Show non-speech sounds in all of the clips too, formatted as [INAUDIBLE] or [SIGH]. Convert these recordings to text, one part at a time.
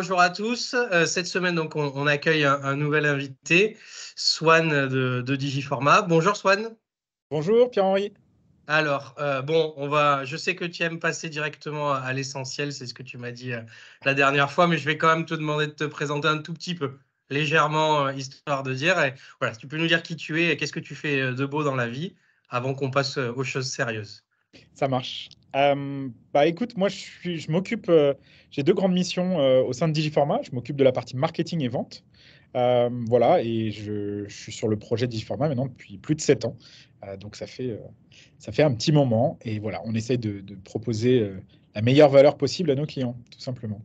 bonjour à tous. Euh, cette semaine, donc, on, accueille un, nouvel invité, Swan de, de Digiforma. Bonjour Swan. Bonjour Pierre-Henri. Alors, euh, bon, on va. Je sais que tu aimes passer directement à, l'essentiel, c'est ce que tu m'as dit euh, la dernière fois, mais je vais quand même te demander de te présenter un tout petit peu, légèrement, histoire de dire. Et, voilà, tu peux nous dire qui tu es et qu'est-ce que tu fais de beau dans la vie avant qu'on passe aux choses sérieuses. Ça marche. Euh, bah écoute, moi je, je m'occupe, euh, j'ai deux grandes missions euh, au sein de Digiforma. Je m'occupe de la partie marketing et vente. voilà, et je, suis sur le projet Digiforma maintenant depuis plus de sept ans. donc ça fait, ça fait un petit moment. Et voilà, on essaie de proposer la meilleure valeur possible à nos clients, tout simplement.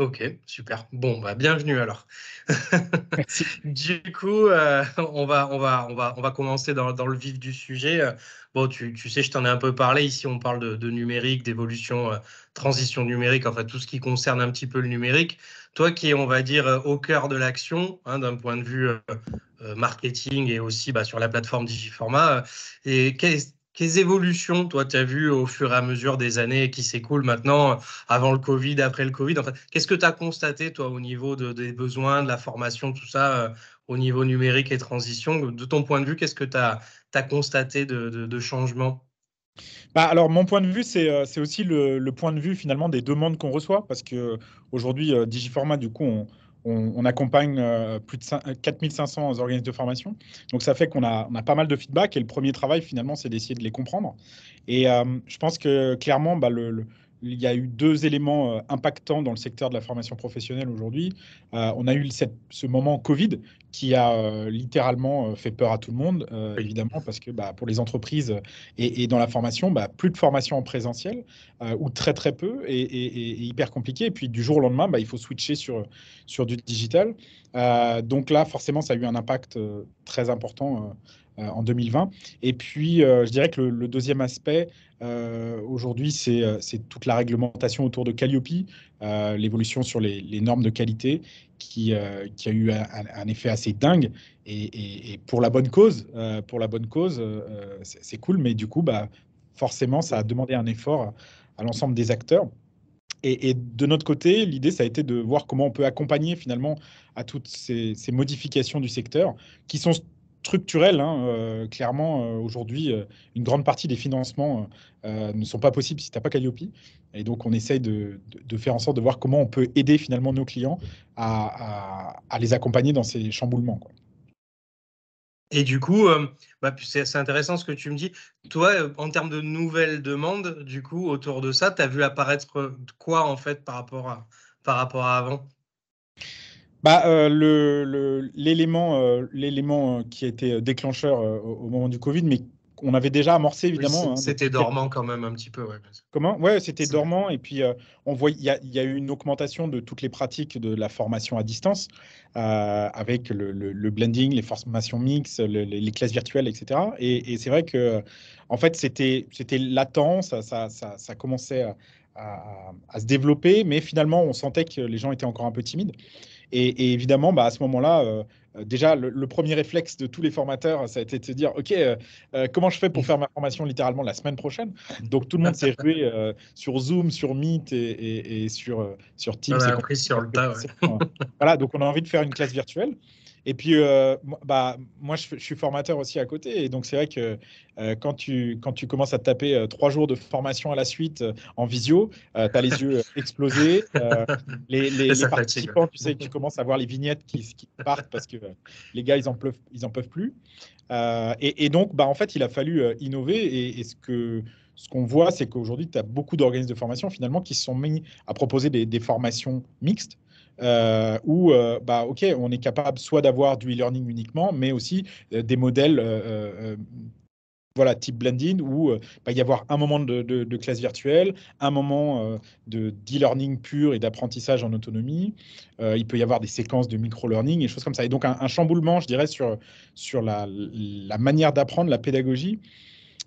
Ok, super. Bon, bah, bienvenue alors. [LAUGHS] du coup, euh, on, va, on, va, on, va, on va commencer dans, dans le vif du sujet. Bon, tu, tu sais, je t'en ai un peu parlé. Ici, on parle de, de numérique, d'évolution, euh, transition numérique, enfin tout ce qui concerne un petit peu le numérique. Toi qui es, on va dire, euh, au cœur de l'action, hein, d'un point de vue marketing et aussi bah, sur la plateforme Digiforma, et qu'est-ce quelles évolutions, toi, tu as vues au fur et à mesure des années qui s'écoulent maintenant, avant le Covid, après le Covid? Qu'est-ce que tu as constaté, toi, au niveau des besoins, de la formation, tout ça, euh, au niveau numérique et transition? De ton point de vue, qu'est-ce que tu as, constaté de, de, changement bah, alors, mon point de vue, c'est euh, aussi le, point de vue finalement des demandes qu'on reçoit, parce que aujourd'hui, euh, Digiformat, du coup, on, on, accompagne euh, plus de 4500 organismes de formation. Donc, ça fait qu'on a, a, pas mal de feedback. Et le premier travail, finalement, c'est d'essayer de les comprendre. Et euh, je pense que clairement, bah, le, il y a eu deux éléments euh, impactants dans le secteur de la formation professionnelle aujourd'hui. Euh, on a eu ce moment Covid qui a euh, littéralement fait peur à tout le monde, évidemment, parce que bah, pour les entreprises et, dans la formation, bah, plus de formation en présentiel ou très très peu et, hyper compliqué. Et puis du jour au lendemain, bah, il faut switcher sur, sur du digital. donc là, forcément, ça a eu un impact très important en 2020. Et puis, euh, je dirais que le, deuxième aspect, euh, aujourd'hui, c'est toute la réglementation autour de Calliope, l'évolution sur les, normes de qualité qui, qui a eu un, effet assez dingue. Et, pour la bonne cause, pour la bonne cause, c'est cool, mais du coup, bah, forcément, ça a demandé un effort à l'ensemble des acteurs. Et, de notre côté, l'idée, ça a été de voir comment on peut accompagner finalement à toutes ces, ces modifications du secteur qui sont structurel. Hein, euh, clairement, euh, aujourd'hui, euh, une grande partie des financements ne sont pas possibles si tu n'as pas Calliope. Et donc, on essaye de, faire en sorte de voir comment on peut aider finalement nos clients à, les accompagner dans ces chamboulements. Et du coup, bah, c'est intéressant ce que tu me dis. Toi, en termes de nouvelles demandes, du coup, autour de ça, tu as vu apparaître quoi en fait par rapport à, par rapport à avant? Bah, euh, l'élément, euh, l'élément euh, qui a été déclencheur au, moment du Covid, mais on avait déjà amorcé évidemment. Hein, c'était dormant quand même un petit peu. Ouais. Comment? Ouais, c'était dormant. Et puis, on voit, il y, a eu une augmentation de toutes les pratiques de la formation à distance, avec le, blending, les formations mixtes, les classes virtuelles, etc. Et, c'est vrai que, en fait, c'était, c'était latent, ça, ça, ça, commençait à, à, se développer, mais finalement, on sentait que les gens étaient encore un peu timides. Et, évidemment, bah, à ce moment-là, euh, euh, déjà, le, premier réflexe de tous les formateurs, ça a été de se dire, OK, euh, comment je fais pour faire ma formation littéralement la semaine prochaine? Donc, tout le monde [LAUGHS] s'est rué sur Zoom, sur Meet et, sur, sur Teams. On a appris sur le tas. voilà, donc on a envie de faire une classe virtuelle. Et puis, euh, bah, moi, je, suis formateur aussi à côté. Et donc, c'est vrai que euh, quand, tu, quand tu commences à te taper euh, trois jours de formation à la suite en visio, tu as les yeux explosés. [LAUGHS] les, les, participants, tu sais, tu commences à voir les vignettes qui, qui partent parce que les gars, ils en peuvent, ils en peuvent plus. Et, donc, bah, en fait, il a fallu innover. Et, ce que ce qu'on voit, c'est qu'aujourd'hui, tu as beaucoup d'organismes de formation finalement qui se sont mis à proposer des, des formations mixtes euh, où, euh, bah, on est capable soit d'avoir du e-learning uniquement, mais aussi euh, des modèles voilà, type blending où bah, il y avoir un moment de, classe virtuelle, un moment de d'e-learning pur et d'apprentissage en autonomie. il peut y avoir des séquences de micro-learning et choses comme ça. Et donc un, chamboulement, je dirais, sur, sur la, manière d'apprendre, la pédagogie.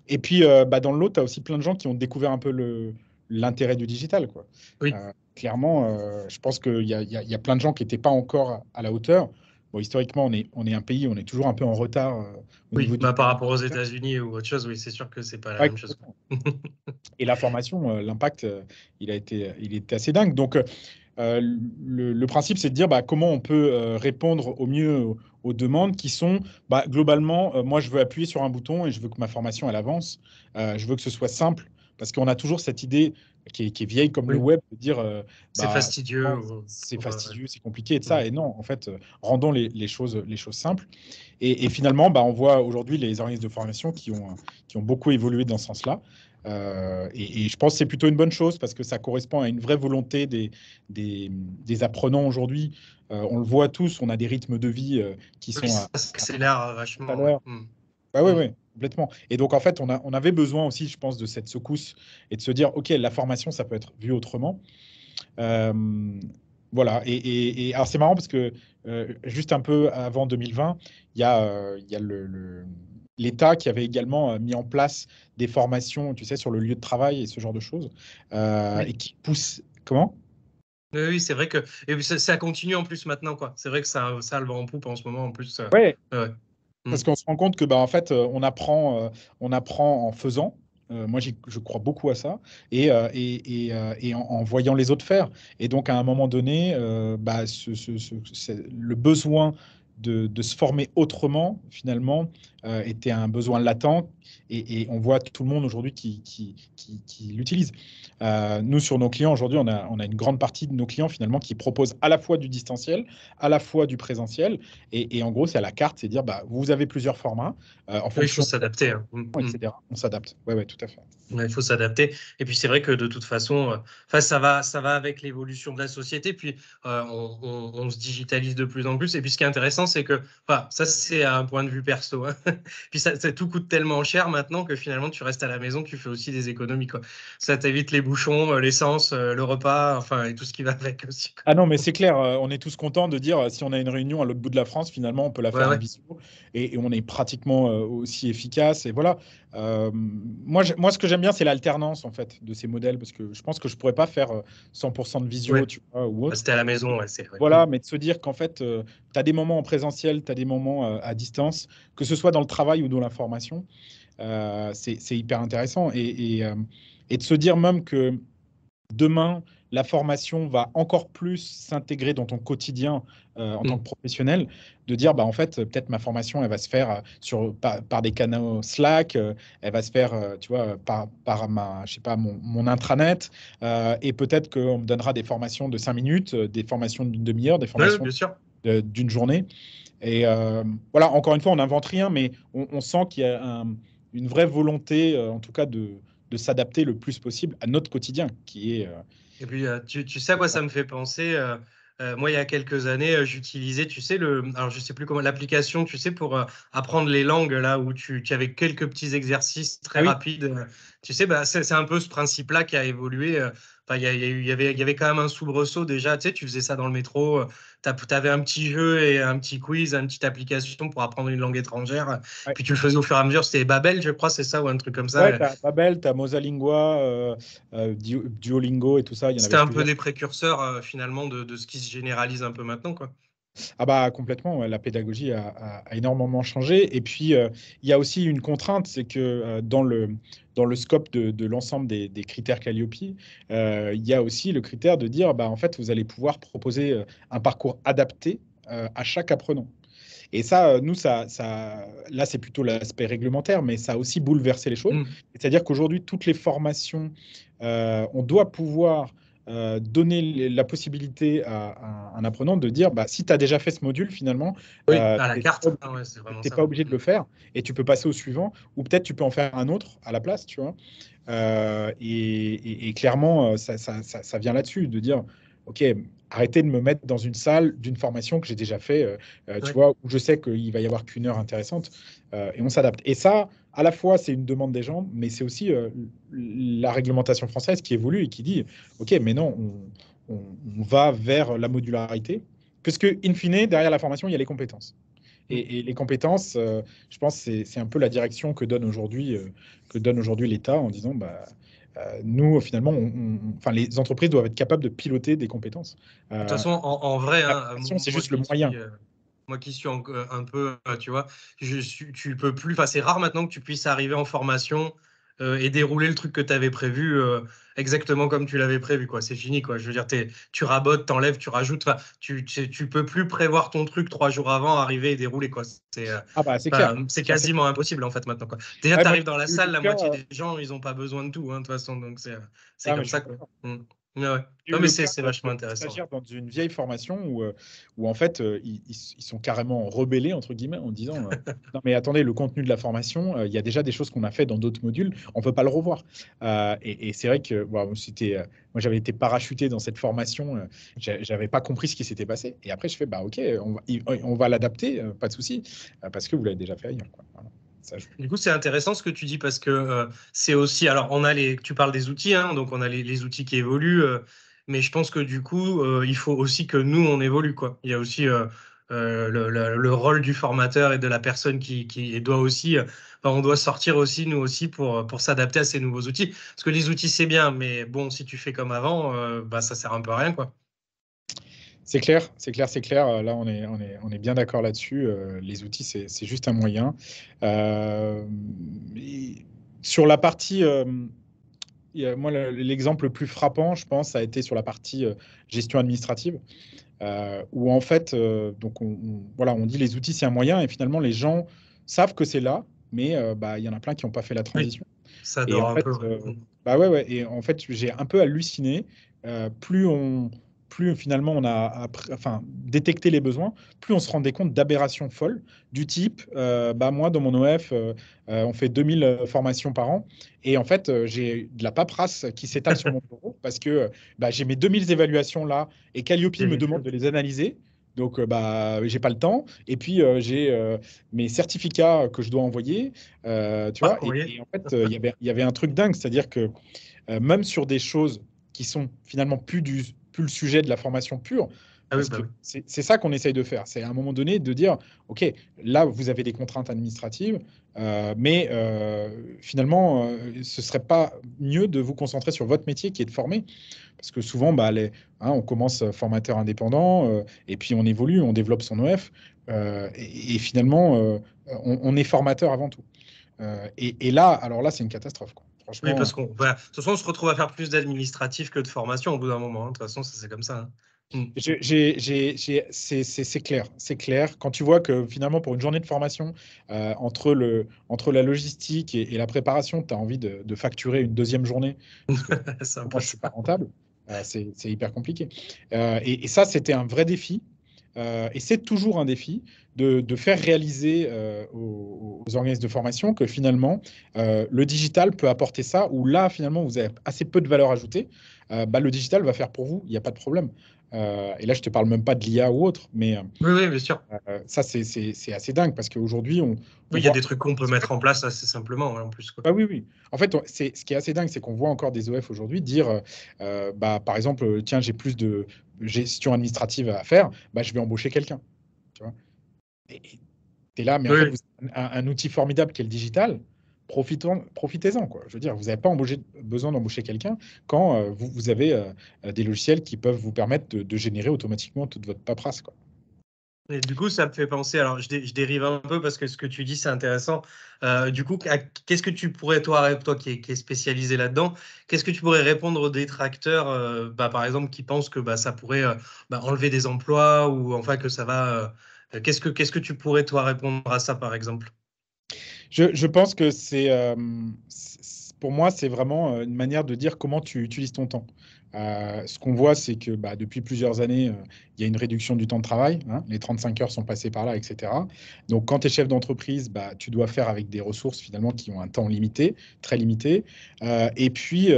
Et puis, bah, dans l'autre, tu as aussi plein de gens qui ont découvert un peu l'intérêt du digital. Quoi. Oui clairement, euh, je pense qu'il y, a plein de gens qui n'étaient pas encore à la hauteur. Bon, historiquement, on est, on est un pays, on est toujours un peu en retard. Euh, oui, bah, par rapport aux États-Unis ou autre chose, oui, c'est sûr que c'est pas la même chose. Et la formation, euh, l'impact, il a été, il était assez dingue. Donc, le, principe, c'est de dire bah, comment on peut répondre au mieux aux, demandes qui sont bah, globalement, moi, je veux appuyer sur un bouton et je veux que ma formation, elle avance. je veux que ce soit simple parce qu'on a toujours cette idée qui est, vieille comme le web, de dire c'est bah, fastidieux, c'est fastidieux, c'est compliqué et de ça. Et non, en fait, rendons les, choses, les choses simples. Et, finalement, bah, on voit aujourd'hui les organismes de formation qui ont, qui ont beaucoup évolué dans ce sens-là. Euh, et, je pense que c'est plutôt une bonne chose parce que ça correspond à une vraie volonté des, des, apprenants aujourd'hui. Euh, on le voit tous, on a des rythmes de vie euh, qui sont. Ça accélère vachement. Hmm. Bah oui, oui, complètement. Et donc, en fait, on, a, on avait besoin aussi, je pense, de cette secousse et de se dire OK, la formation, ça peut être vu autrement. voilà. Et, et alors, c'est marrant parce que juste un peu avant 2020, il y a, il y a le l'État qui avait également euh, mis en place des formations, tu sais, sur le lieu de travail et ce genre de choses, euh, et qui pousse. Comment? Oui, c'est vrai que et ça, continue en plus maintenant, quoi. C'est vrai que ça, ça le vent en poupe en ce moment, en plus. Euh, ouais. Parce mm. qu'on se rend compte que, bah, en fait, on apprend, on apprend en faisant. moi, je crois beaucoup à ça, et, et, et, en, voyant les autres faire. Et donc, à un moment donné, bah, ce, ce, le besoin de, de, se former autrement, finalement, euh, était un besoin latent et, on voit tout le monde aujourd'hui qui, qui, qui, l'utilise. Euh, nous, sur nos clients, aujourd'hui, on a, on a une grande partie de nos clients finalement qui proposent à la fois du distanciel, à la fois du présentiel. Et, en gros, c'est à la carte, c'est dire, bah, vous avez plusieurs formats. Euh, en il faut s'adapter. Hein. Mm, mm. Etc. On s'adapte. Oui, ouais, tout à fait. il faut s'adapter. Et puis, c'est vrai que de toute façon, euh, ça, va, ça va avec l'évolution de la société. Puis, on, se digitalise de plus en plus. Et puis, ce qui est intéressant, c'est que, ça, c'est un point de vue perso. Hein. [LAUGHS] puis, ça, ça, tout coûte tellement cher maintenant que finalement, tu restes à la maison, tu fais aussi des économies. Quoi. Ça t'évite les bouchons, euh, l'essence, euh, le repas, enfin, et tout ce qui va avec aussi. Ah non, mais c'est clair, euh, on est tous contents de dire si on a une réunion à l'autre bout de la France, finalement, on peut la faire en visio et, on est pratiquement aussi efficace. Et voilà. Moi, moi, ce que j'aime bien, c'est l'alternance en fait de ces modèles parce que je pense que je pourrais pas faire 100% de visio, tu vois, ou autre. C'était à la maison, ouais, c'est Voilà, mais de se dire qu'en fait, tu as des moments en présentiel, tu as des moments à distance, que ce soit dans le travail ou dans la formation. Euh, c'est hyper intéressant. Euh, et, de se dire même que demain, la formation va encore plus s'intégrer dans ton quotidien euh, en tant mm. que professionnel, de dire bah en fait peut-être ma formation elle va se faire sur par, des canaux Slack, elle va se faire tu vois par, par ma je sais pas mon, intranet et peut-être qu'on me donnera des formations de 5 minutes, des formations d'une demi-heure, des formations d'une journée. Et voilà encore une fois on n'invente rien, mais on, on sent qu'il y a un une vraie volonté, euh, en tout cas, de, de s'adapter le plus possible à notre quotidien, qui est. Euh, Et puis, euh, tu, tu, sais à quoi ça me fait penser moi, il y a quelques années, j'utilisais, tu sais, le, alors je sais plus comment, l'application, tu sais, pour apprendre les langues, là où tu, tu avais quelques petits exercices très ah rapides. Tu sais, bah, c'est un peu ce principe-là qui a évolué. Enfin, il y, y, avait, il y avait quand même un soubresaut déjà. Tu sais, tu faisais ça dans le métro tu avais un petit jeu et un petit quiz, une petite application pour apprendre une langue étrangère. Puis tu le faisais au fur et à mesure. C'était Babel, je crois, c'est ça, ou un truc comme ça. Ouais, as Babel, tu as Mosalingua, euh, euh Duolingo et tout ça. C'était un peu des précurseurs euh, finalement de, de, ce qui se généralise un peu maintenant. quoi. Ah bah complètement, la pédagogie a, énormément changé. Et puis, euh, il y a aussi une contrainte, c'est que euh, dans, le, dans le scope de, l'ensemble des, critères Calliope, euh, il y a aussi le critère de dire, bah, en fait, vous allez pouvoir proposer un parcours adapté à chaque apprenant. Et ça, nous, ça, ça là, c'est plutôt l'aspect réglementaire, mais ça a aussi bouleversé les choses. Mmh. C'est-à-dire qu'aujourd'hui, toutes les formations, on doit pouvoir euh, donner la possibilité à, un apprenant de dire bah, si tu as déjà fait ce module, finalement, oui, euh, à la carte, tu n'es pas obligé de le faire et tu peux passer au suivant, ou peut-être tu peux en faire un autre à la place, tu vois. Euh, et, clairement, ça, ça, ça, vient là-dessus, de dire ok, arrêtez de me mettre dans une salle d'une formation que j'ai déjà fait, tu vois, où je sais qu'il va y avoir qu'une heure intéressante, et on s'adapte. Et ça, à la fois, c'est une demande des gens, mais c'est aussi euh, la réglementation française qui évolue et qui dit, OK, mais non, on, va vers la modularité, puisque, in fine, derrière la formation, il y a les compétences. Et, les compétences, euh, je pense, c'est un peu la direction que donne aujourd'hui euh, que donne aujourd'hui l'État en disant, bah, nous, finalement, enfin, les entreprises doivent être capables de piloter des compétences. de toute façon, en, vrai, hein, c'est juste le moyen moi qui suis un, peu, tu vois, je suis, tu peux plus, enfin, c'est rare maintenant que tu puisses arriver en formation euh, et dérouler le truc que tu avais prévu euh, exactement comme tu l'avais prévu. quoi. C'est fini. quoi. Je veux dire, tu rabotes, t'enlèves, tu rajoutes. Tu, tu peux plus prévoir ton truc trois jours avant, arriver et dérouler. quoi. C'est euh, ah bah, quasiment impossible en fait maintenant. Quoi. Déjà, tu arrives dans la salle, la moitié des gens, ils n'ont pas besoin de tout, hein, de toute façon. Donc c'est ah, comme ça. Quoi. Ouais. Non, mais c'est vachement intéressant. dans une vieille formation où, euh, où en fait, euh, ils, ils, sont carrément rebellés, entre guillemets, en disant euh, [LAUGHS] Non, mais attendez, le contenu de la formation, il y a déjà des choses qu'on a fait dans d'autres modules, on ne peut pas le revoir. et, et c'est vrai que c'était, moi, j'avais été parachuté dans cette formation, j'avais pas compris ce qui s'était passé. Et après, je fais Bah, ok, on va, on va l'adapter, pas de souci, parce que vous l'avez déjà fait ailleurs. Quoi. Voilà. Du coup, c'est intéressant ce que tu dis parce que euh, c'est aussi. Alors, on a les. Tu parles des outils, hein, donc on a les, outils qui évoluent, euh, mais je pense que du coup, euh, il faut aussi que nous on évolue, quoi. Il y a aussi le, rôle du formateur et de la personne qui, doit aussi. on doit sortir aussi nous aussi pour pour s'adapter à ces nouveaux outils. Parce que les outils c'est bien, mais bon, si tu fais comme avant, bah ça sert un peu à rien, quoi. C'est clair, c'est clair, c'est clair. Euh, là, on est, on est, on est bien d'accord là-dessus. Euh, les outils, c'est juste un moyen. Euh, sur la partie, moi, l'exemple le plus frappant, je pense, a été sur la partie gestion administrative, où en fait, donc on, voilà, on dit les outils, c'est un moyen, et finalement, les gens savent que c'est là, mais bah, il y en a plein qui n'ont pas fait la transition. ça dort un peu. bah ouais, ouais, et en fait, j'ai un peu halluciné. plus on plus finalement on a enfin, détecté les besoins, plus on se rendait compte d'aberrations folles du type, euh, bah moi dans mon OF, euh, euh, on fait 2000 formations par an, et en fait j'ai de la paperasse qui s'étale sur mon [LAUGHS] bureau parce que bah, j'ai mes 2000 évaluations là, et Calliope me demande de les analyser. Donc, bah, j'ai pas le temps. Et puis, j'ai mes certificats que je dois envoyer. tu vois, et, en fait, il y avait un truc dingue, c'est-à-dire que même sur des choses qui sont finalement plus du, plus le sujet de la formation pure. Ah bah c'est ça qu'on essaye de faire. C'est à un moment donné de dire, OK, là, vous avez des contraintes administratives, euh, mais euh, finalement, euh, ce serait pas mieux de vous concentrer sur votre métier qui est de former. Parce que souvent, bah, les, hein, on commence formateur indépendant, et puis on évolue, on développe son OF, et, finalement, on, est formateur avant tout. Et, et, là, alors là, c'est une catastrophe. Quoi. Oui, parce qu'on de toute façon, on se retrouve à faire plus d'administratif que de formation au bout d'un moment. Hein. De toute façon, c'est comme ça. Hein. Mm. C'est clair, c'est clair. Quand tu vois que finalement, pour une journée de formation, euh, entre, le, entre la logistique et, la préparation, tu as envie de, facturer une deuxième journée, parce que [LAUGHS] moi, je suis pas rentable, euh, c'est hyper compliqué. Euh, et, et, ça, c'était un vrai défi. Et c'est toujours un défi de, faire réaliser euh, aux, organismes de formation que finalement, euh, le digital peut apporter ça, ou là, finalement, vous avez assez peu de valeur ajoutée, euh, bah, le digital va faire pour vous, il n'y a pas de problème. Et là, je ne te parle même pas de l'IA ou autre, mais oui, oui, bien sûr. ça, c'est assez dingue parce qu'aujourd'hui, on. Oui, il y a des trucs qu'on peut mettre en place assez simplement, en plus. Bah, oui, oui. En fait, ce qui est assez dingue, c'est qu'on voit encore des OF aujourd'hui dire, bah, par exemple, tiens, j'ai plus de gestion administrative à faire, bah, je vais embaucher quelqu'un. Tu vois? Tu es là, mais en fait, vous avez un, outil formidable qui est le digital. Profitez-en. Quoi. Je veux dire, vous n'avez pas besoin d'embaucher quelqu'un quand euh, vous, avez euh, des logiciels qui peuvent vous permettre de, générer automatiquement toute votre paperasse. Quoi. Du coup, ça me fait penser, alors je, dérive un peu parce que ce que tu dis, c'est intéressant. Euh, du coup, qu'est-ce que tu pourrais, toi, toi qui es, spécialisé là-dedans, qu'est-ce que tu pourrais répondre aux détracteurs, bah, par exemple, qui pensent que bah, ça pourrait bah, enlever des emplois ou enfin que ça va qu'est-ce que, qu'est-ce que tu pourrais, toi, répondre à ça, par exemple? Je, pense que euh, c'est, pour moi, c'est vraiment euh, une manière de dire comment tu utilises ton temps. ce qu'on voit, c'est que bah, depuis plusieurs années, il y a une réduction du temps de travail. Hein. les 35 heures sont passées par là, etc. Donc, quand tu es chef d'entreprise, bah, tu dois faire avec des ressources finalement qui ont un temps limité, très limité. et puis,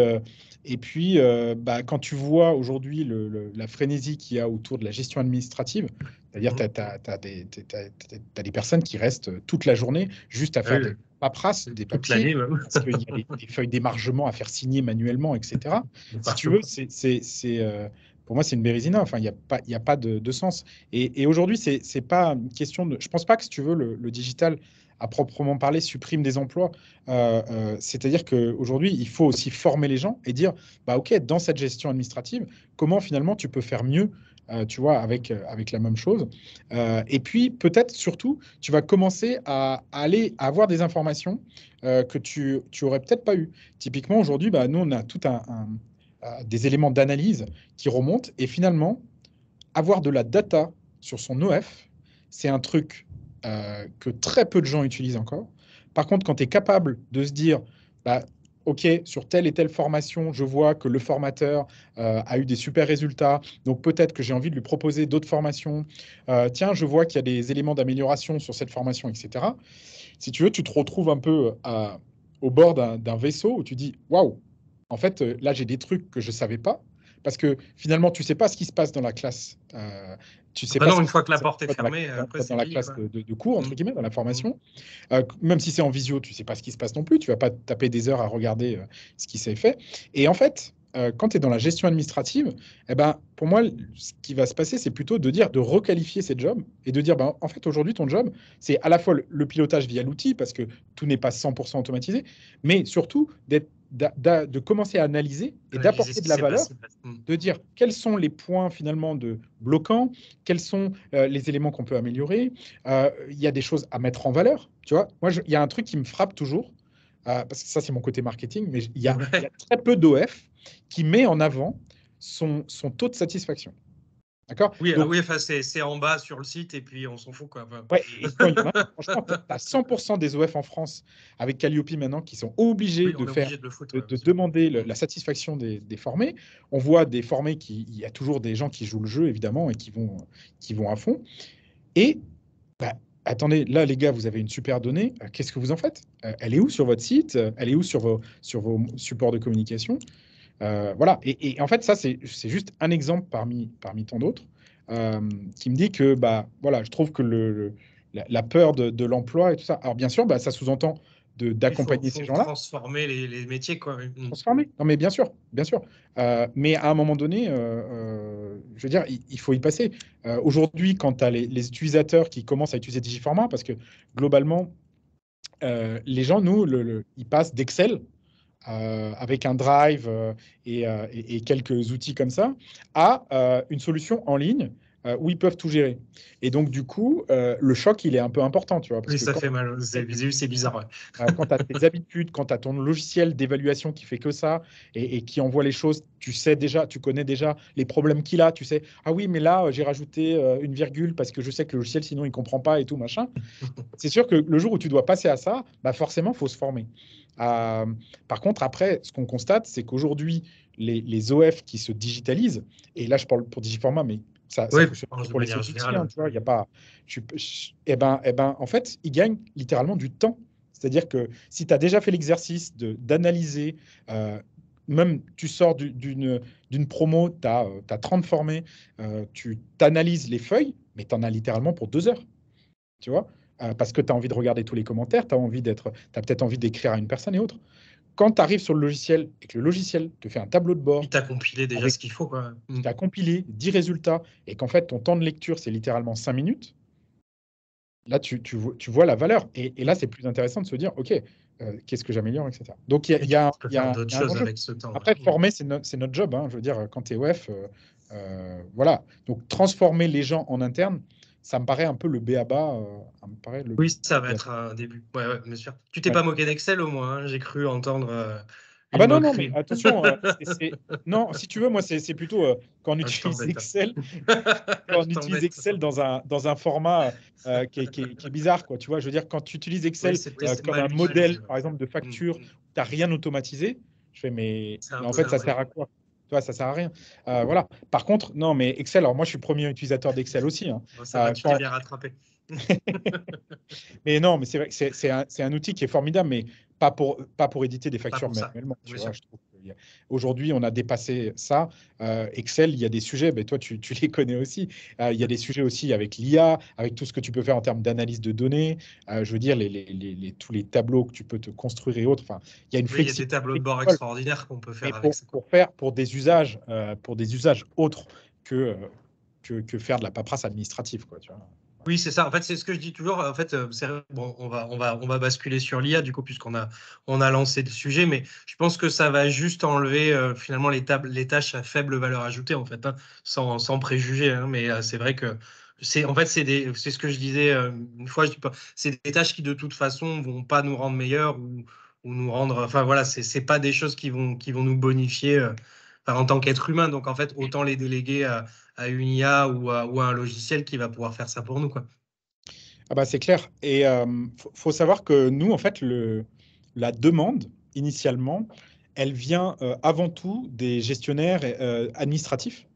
et puis, bah, quand tu vois aujourd'hui la frénésie qu'il y a autour de la gestion administrative, c'est-à-dire, tu as, des personnes qui restent toute la journée juste à faire des paperasses, des papiers, parce qu'il y a des, feuilles d'émargement à faire signer manuellement, etc. [LAUGHS] si tu veux, c'est, euh, pour moi, c'est une bérésina. Enfin, il n'y a pas, y a pas de, sens. Et, aujourd'hui, c'est n'est pas une question de. Je pense pas que, si tu veux, le, digital à proprement parler supprime des emplois. Euh, euh, c'est-à-dire qu'aujourd'hui, il faut aussi former les gens et dire, bah ok, dans cette gestion administrative, comment finalement tu peux faire mieux tu vois, avec, avec la même chose. et puis, peut-être surtout, tu vas commencer à, aller avoir des informations que tu, tu aurais peut-être pas eu. Typiquement, aujourd'hui, bah, nous, on a tout un, des éléments d'analyse qui remontent. Et finalement, avoir de la data sur son OF, c'est un truc que très peu de gens utilisent encore. Par contre, quand tu es capable de se dire, bah, OK, sur telle et telle formation, je vois que le formateur euh, a eu des super résultats, donc peut-être que j'ai envie de lui proposer d'autres formations. Euh, tiens, je vois qu'il y a des éléments d'amélioration sur cette formation, etc. Si tu veux, tu te retrouves un peu euh, au bord d'un vaisseau où tu dis, waouh, en fait, là, j'ai des trucs que je ne savais pas, parce que finalement, tu ne sais pas ce qui se passe dans la classe tu sais bah pas non, une fois que la porte est fermée, dans la, dans la classe de, cours, entre mmh. guillemets, dans la formation. Euh, même si c'est en visio, tu sais pas ce qui se passe non plus. Tu vas pas taper des heures à regarder euh, ce qui s'est fait. Et en fait, euh, quand tu es dans la gestion administrative, eh ben, pour moi, ce qui va se passer, c'est plutôt de dire, de requalifier ces jobs et de dire, ben, en fait, aujourd'hui, ton job, c'est à la fois le pilotage via l'outil, parce que tout n'est pas 100% automatisé, mais surtout d'être de commencer à analyser et d'apporter de la valeur, hmm. de dire quels sont les points finalement de bloquants, quels sont euh, les éléments qu'on peut améliorer. Euh, il y a des choses à mettre en valeur. Tu vois, moi, il y a un truc qui me frappe toujours, euh, parce que ça, c'est mon côté marketing, mais il y, a très peu d'OF qui met en avant son, son taux de satisfaction. D'accord? Oui, ah oui c'est en bas sur le site et puis on s'en fout. Quoi. Ouais, franchement, tu as 100% des OF en France avec Calliope maintenant qui sont obligés de faire, de, demander la satisfaction des, formés. On voit des formés qui, il y a toujours des gens qui jouent le jeu évidemment et qui vont, qui vont à fond. Et bah, attendez, là les gars, vous avez une super donnée. Euh, qu'est-ce que vous en faites? Euh, Elle est où sur votre site? Elle est où sur vos, sur vos supports de communication? Euh, voilà, et, en fait, ça, c'est juste un exemple parmi, parmi tant d'autres euh, qui me dit que, bah, voilà, je trouve que le, la, peur de, l'emploi et tout ça. Alors, bien sûr, bah, ça sous-entend d'accompagner ces gens-là. Transformer les, les, métiers, quoi. Mmh. Transformer. Non, mais bien sûr, bien sûr. Euh, mais à un moment donné, je veux dire, il, faut y passer. Aujourd'hui, quand tu as les, les, utilisateurs qui commencent à utiliser Digiformat, parce que globalement, les gens, nous, le, ils passent d'Excel avec un drive euh, euh, et, quelques outils comme ça, à une solution en ligne où ils peuvent tout gérer. Et donc, du coup, le choc, il est un peu important, tu vois. oui, ça fait mal. C'est bizarre. [LAUGHS] quand tu as tes habitudes, quand tu as ton logiciel d'évaluation qui fait que ça et, qui envoie les choses, tu sais déjà, tu connais déjà les problèmes qu'il a. Tu sais, ah oui, mais là, j'ai rajouté une virgule parce que je sais que le logiciel, sinon, il comprend pas et tout, machin. [LAUGHS] C'est sûr que le jour où tu dois passer à ça, bah forcément, il faut se former. Euh, par contre, après, ce qu'on constate, c'est qu'aujourd'hui, les, OF qui se digitalisent, et là je parle pour Digiformat, mais ça, ça pour les hein, tu vois, y a pas. eh ben, eh ben, en fait, ils gagnent littéralement du temps. C'est-à-dire que si tu as déjà fait l'exercice d'analyser, euh, même tu sors d'une promo, tu as, as, 30 formés, euh, tu t'analyses les feuilles, mais tu en as littéralement pour deux heures. Tu vois? Euh, parce que tu as envie de regarder tous les commentaires, tu as, envie d'être, as peut-être envie d'écrire à une personne et autre. Quand tu arrives sur le logiciel et que le logiciel te fait un tableau de bord. Il t'a compilé déjà ce qu'il faut. Quoi. Il t'a compilé 10 résultats et qu'en fait ton temps de lecture c'est littéralement 5 minutes. Là, tu, tu, tu vois la valeur. Et, et là, c'est plus intéressant de se dire, OK, euh, qu'est-ce que j'améliore, etc. Donc, il y a, y a, d'autres choses avec ce temps. Après, former, c'est, notre job. Hein. je veux dire, quand tu es OF, euh, voilà. Donc, transformer les gens en interne, ça me paraît un peu le B à bas. Euh, oui, ça va être un début. Ouais, ouais, bien sûr. Tu t'es pas moqué d'Excel au moins, hein, j'ai cru entendre. Euh, ah bah non, non, mais attention. Euh, non, si tu veux, moi, c'est plutôt quand on ah, utilise Excel, [LAUGHS] quand on utilise Excel dans un, dans un format qui, est, qui, est, bizarre, quoi. Tu vois, je veux dire, quand tu utilises Excel comme un modèle, par exemple, de facture, mm, mm. tu n'as rien automatisé, je fais, mais, mais en fait, ça sert à quoi? Tu vois, ça sert à rien. Euh, voilà. Par contre, non, mais Excel, alors moi, je suis premier utilisateur d'Excel aussi. Hein. ça va, euh, tu t'es bien rattrapé. [LAUGHS] mais non, mais c'est vrai que c'est un, un, outil qui est formidable, mais pas pour, pas pour éditer des factures manuellement. Aujourd'hui, on a dépassé ça. Euh, Excel, il y a des sujets, mais toi, tu, tu les connais aussi. Euh, il y a des sujets aussi avec l'IA, avec tout ce que tu peux faire en termes d'analyse de données. Euh, je veux dire, les, les, les, tous les tableaux que tu peux te construire et autres. Enfin, il y a une oui, Il y a des tableaux de bord extraordinaires qu'on peut faire avec pour, pour, faire pour des usages, pour des usages autres que, que, que, faire de la paperasse administrative. Quoi, tu vois. Oui, c'est ça. En fait, c'est ce que je dis toujours. En fait, euh, bon, on va, on va, on va basculer sur l'IA du coup, puisqu'on a, on a lancé le sujet, mais je pense que ça va juste enlever euh, finalement les, tâches à faible valeur ajoutée, en fait, hein, sans, sans préjugés. Hein. mais euh, c'est vrai que c'est, en fait, c'est c'est ce que je disais une fois. Je dis pas, c'est des tâches qui de toute façon vont pas nous rendre meilleurs ou, ou nous rendre. Enfin voilà, c'est, c'est pas des choses qui vont, qui vont nous bonifier. en tant qu'être humain, donc en fait, autant les déléguer à, à une IA ou à, un logiciel qui va pouvoir faire ça pour nous. Quoi. Ah bah c'est clair. Et il euh, faut, savoir que nous, en fait, le, la demande, initialement, elle vient euh, avant tout des gestionnaires euh, administratifs.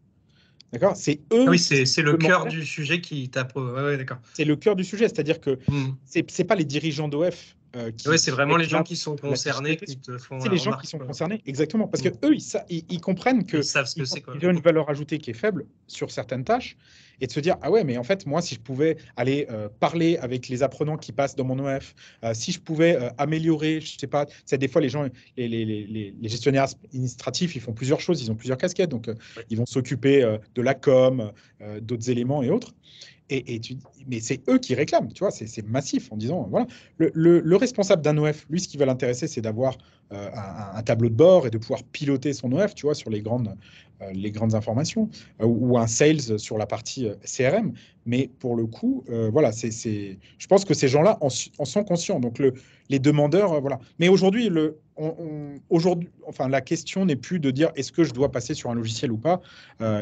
D'accord? C'est eux. oui, c'est le cœur du sujet qui tape. Ouais, d'accord. C'est le cœur du sujet, c'est-à-dire que mmh. ce n'est pas les dirigeants d'OF euh, oui, c'est vraiment les gens qui sont concernés qui te font. C'est les gens qui sont concernés, exactement. Parce que mm. eux, ils, ils, comprennent que. Ils savent ce que c'est. A une valeur ajoutée qui est faible sur certaines tâches et de se dire Ah ouais, mais en fait, moi, si je pouvais aller euh, parler avec les apprenants qui passent dans mon OF, euh, si je pouvais améliorer, je sais pas, c'est des fois les gens, les, les, les, les, gestionnaires administratifs, ils font plusieurs choses, ils ont plusieurs casquettes. Donc, ils vont s'occuper de la com, d'autres éléments et autres. Mais c'est eux qui réclament, tu vois, c'est massif en disant, voilà, le, responsable d'un OF, lui, ce qui va l'intéresser, c'est d'avoir euh, un, tableau de bord et de pouvoir piloter son OF, tu vois, sur les grandes, euh, les grandes informations, euh, ou un sales sur la partie CRM. Mais pour le coup, voilà, c'est, je pense que ces gens-là en, sont conscients. Donc le, les demandeurs, voilà. Mais aujourd'hui, le, enfin, la question n'est plus de dire est-ce que je dois passer sur un logiciel ou pas,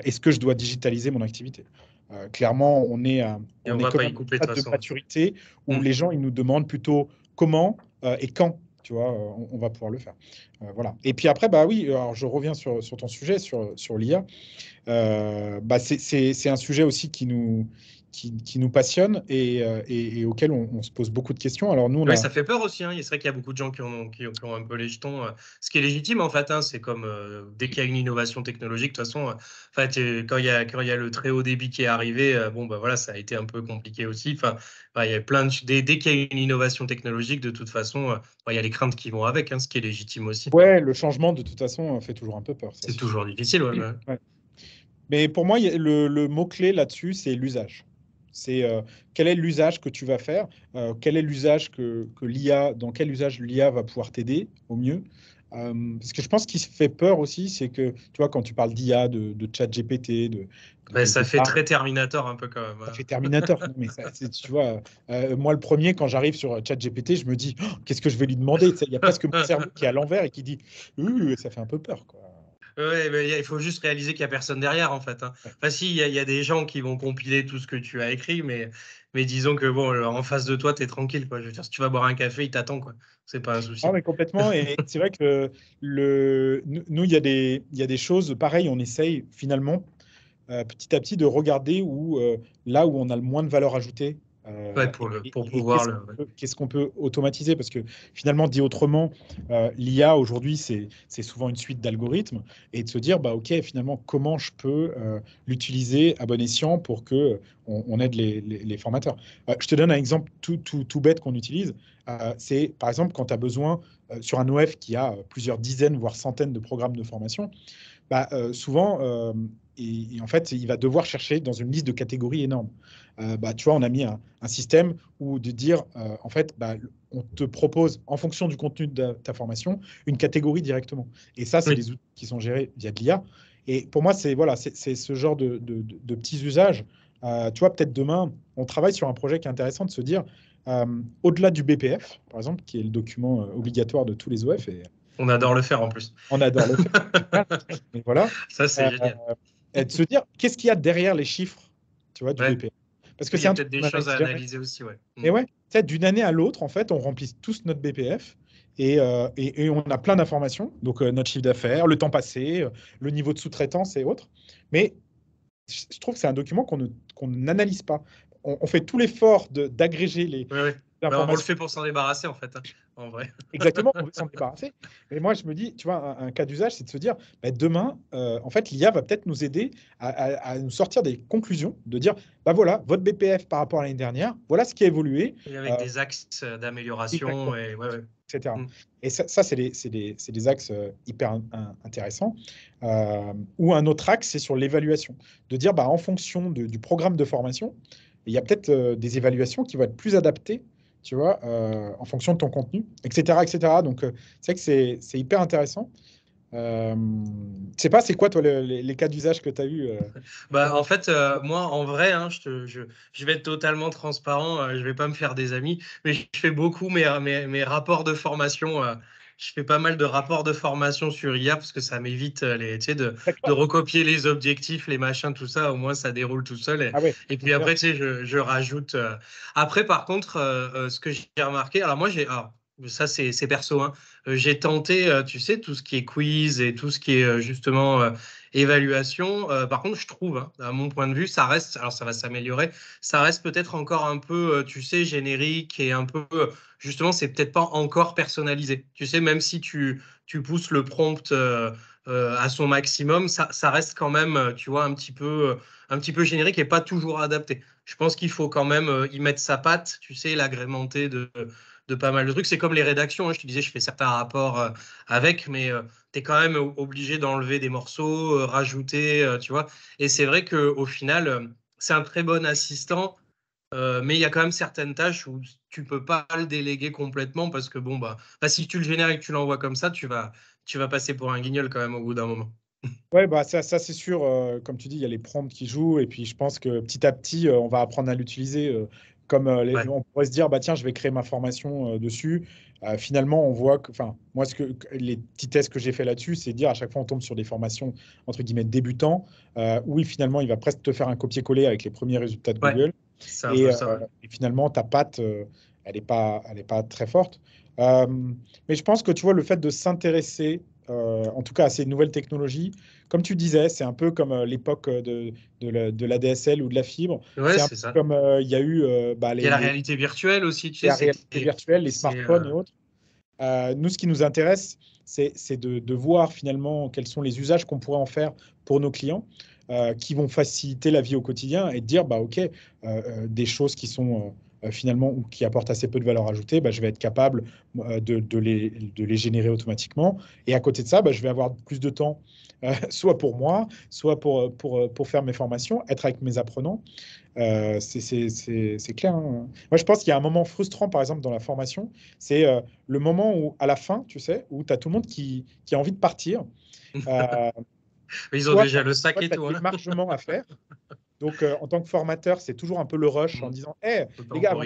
est-ce que je dois digitaliser mon activité? Euh, clairement, on est à un de, maturité où mm. les gens ils nous demandent plutôt comment euh, et quand. Tu vois, euh, on, va pouvoir le faire. voilà. Et puis après, bah oui, alors je reviens sur, sur ton sujet, sur, sur l'IA. bah c'est un sujet aussi qui nous, qui, nous passionne et, euh, et, auquel on, se pose beaucoup de questions. Alors nous, oui, ça fait peur aussi. Hein. C'est vrai qu'il y a beaucoup de gens qui ont, qui, ont, un peu les jetons. Euh, ce qui est légitime en fait, hein, c'est comme euh, dès qu'il y a une innovation technologique. De toute façon, en fait, quand il y a quand il y a le très haut débit qui est arrivé, bon bah voilà, ça a été un peu compliqué aussi. Enfin, il y a plein de dès, dès qu'il y a une innovation technologique, de toute façon, il y a les craintes qui vont avec, hein, ce qui est légitime aussi. Ouais, le changement de toute façon fait toujours un peu peur. C'est toujours difficile. Ouais, Mais pour moi, le, le mot clé là-dessus, c'est l'usage. C'est euh, quel est l'usage que tu vas faire, euh, quel est l'usage que, l'IA, dans quel usage l'IA va pouvoir t'aider au mieux? Euh, parce que je pense qu'il se fait peur aussi, c'est que, tu vois, quand tu parles d'IA, de, chat GPT, de, ça fait très Terminator un peu quand même. Ça fait Terminator, mais tu vois, moi le premier, quand j'arrive sur ChatGPT, je me dis, oh, qu'est-ce que je vais lui demander? Il y a presque mon cerveau qui est à l'envers et qui dit, ça fait un peu peur. Quoi. Ouais, il faut juste réaliser qu'il n'y a personne derrière, en fait. Hein. Enfin, si, il y, a des gens qui vont compiler tout ce que tu as écrit, mais, mais disons que, bon, en face de toi, tu es tranquille. Quoi. Je veux dire, si tu vas boire un café, il t'attend. quoi. C'est pas un souci. Ah, mais complètement. Et [LAUGHS] c'est vrai que le, nous, il y, a des, y a des choses, pareil, on essaye finalement, euh, petit à petit, de regarder où, euh, là où on a le moins de valeur ajoutée euh, pour, le, pour pouvoir Qu'est-ce qu'on peut, automatiser? Parce que finalement, dit autrement, euh, l'IA aujourd'hui, c'est souvent une suite d'algorithmes et de se dire, bah, OK, finalement, comment je peux euh, l'utiliser à bon escient pour que on, aide les, les, formateurs? je te donne un exemple tout, tout, tout bête qu'on utilise. c'est par exemple quand tu as besoin sur un OF qui a plusieurs dizaines, voire centaines de programmes de formation, bah, souvent, et, en fait, il va devoir chercher dans une liste de catégories énorme. Euh, bah, tu vois, on a mis un, système où de dire, euh, en fait, bah, on te propose, en fonction du contenu de ta formation, une catégorie directement. Et ça, c'est des outils qui sont gérés via de l'IA. Et pour moi, c'est voilà, ce genre de, de, petits usages. Euh, tu vois, peut-être demain, on travaille sur un projet qui est intéressant de se dire, au-delà du BPF, par exemple, qui est le document obligatoire de tous les OF. Et, on adore le faire en plus. On adore le faire. [LAUGHS] Mais voilà. Ça, c'est génial et de se dire qu'est-ce qu'il y a derrière les chiffres tu vois, du BPF. Parce que c'est peut-être des choses à analyser aussi. Ouais. Et ouais, mm. d'une année à l'autre, en fait, on remplit tous notre BPF. Et, euh, et, on a plein d'informations, donc euh, notre chiffre d'affaires, le temps passé, euh, le niveau de sous-traitance et autres. Mais je trouve que c'est un document qu'on n'analyse pas. On, fait tout l'effort d'agréger les, on le fait pour s'en débarrasser, en fait, hein, en vrai. [LAUGHS] Exactement, on veut s'en débarrasser. Mais moi, je me dis, tu vois, un, cas d'usage, c'est de se dire, bah, demain, euh, en fait, l'IA va peut-être nous aider à, nous sortir des conclusions, de dire, bah voilà, votre BPF par rapport à l'année dernière, voilà ce qui a évolué. Et avec euh, des axes d'amélioration, et, etc. Mm. Et ça, ça c'est des, des, des, axes euh, hyper intéressants. ou un autre axe, c'est sur l'évaluation. De dire, bah, en fonction du programme de formation, il y a peut-être des évaluations qui vont être plus adaptées tu vois, en fonction de ton contenu, etc. etc. Donc, c'est vrai que c'est hyper intéressant. Euh, je sais pas, c'est quoi toi les, cas d'usage que tu as eu euh? [LAUGHS] bah, En fait, euh, moi, en vrai, hein, je, je, vais être totalement transparent, euh, je vais pas me faire des amis, mais je fais beaucoup mes, mes rapports de formation. Je fais pas mal de rapports de formation sur IA parce que ça m'évite les, de, de recopier les objectifs, les machins, tout ça. Au moins, ça déroule tout seul. Et, ah et puis après, tu sais, je, je rajoute. Après, par contre, ce que j'ai remarqué, alors moi, j'ai ça c'est perso. Hein. Euh, j'ai tenté, euh, tu sais, tout ce qui est quiz et tout ce qui est euh, justement évaluation. par contre, je trouve, hein, à mon point de vue, ça reste, alors ça va s'améliorer, ça reste peut-être encore un peu, tu sais, générique et un peu, justement, c'est peut-être pas encore personnalisé. Tu sais, même si tu, tu pousses le prompt à son maximum, ça, reste quand même, tu vois, un petit peu, un petit peu générique et pas toujours adapté. Je pense qu'il faut quand même y mettre sa patte, tu sais, l'agrémenter de pas mal de trucs. C'est comme les rédactions. Hein. Je te disais, je fais certains rapports euh, avec, mais euh, tu es quand même obligé d'enlever des morceaux, euh, rajouter, tu vois. Et c'est vrai qu'au final, c'est un très bon assistant, mais il y a quand même certaines tâches où tu peux pas le déléguer complètement parce que, bon, bah, bah si tu le génères et que tu l'envoies comme ça, tu vas, tu vas passer pour un guignol quand même au bout d'un moment. [LAUGHS] Ouais, bah ça, ça c'est sûr. comme tu dis, il y a les prompts qui jouent. Et puis, je pense que petit à petit, on va apprendre à l'utiliser. Comme euh, on pourrait se dire, bah, tiens, je vais créer ma formation euh, dessus. Euh, finalement, on voit que, enfin, moi, ce que, les petits tests que j'ai fait là-dessus, c'est dire à chaque fois, on tombe sur des formations entre guillemets débutants, où finalement, il va presque te faire un copier-coller avec les premiers résultats de Google. et, finalement, ta patte, elle n'est pas, elle est pas très forte. mais je pense que tu vois, le fait de s'intéresser euh, en tout cas à ces nouvelles technologies. Comme tu disais, c'est un peu comme euh, l'époque de, de, la, DSL ou de la fibre. c'est ça. Comme euh, il y a eu. Bah, les, il y a la réalité virtuelle aussi. Tu sais, la réalité virtuelle, les smartphones et autres. nous, ce qui nous intéresse, c'est de, de, voir finalement quels sont les usages qu'on pourrait en faire pour nos clients. qui vont faciliter la vie au quotidien et dire bah ok des choses qui sont euh, finalement ou qui apportent assez peu de valeur ajoutée, bah, je vais être capable euh, de, de, les, de, les, générer automatiquement. Et à côté de ça, bah, je vais avoir plus de temps, euh, [LAUGHS] soit pour moi, soit pour, pour, pour, faire mes formations, être avec mes apprenants. c'est clair. Hein. Moi, je pense qu'il y a un moment frustrant, par exemple, dans la formation. C'est le moment où, à la fin, tu sais, où tu as tout le monde qui, qui, a envie de partir. [LAUGHS] Ils ont déjà le sac et tout. Hein. à faire. [LAUGHS] Donc, euh, en tant que formateur, c'est toujours un peu le rush en mmh. disant Hé, les gars,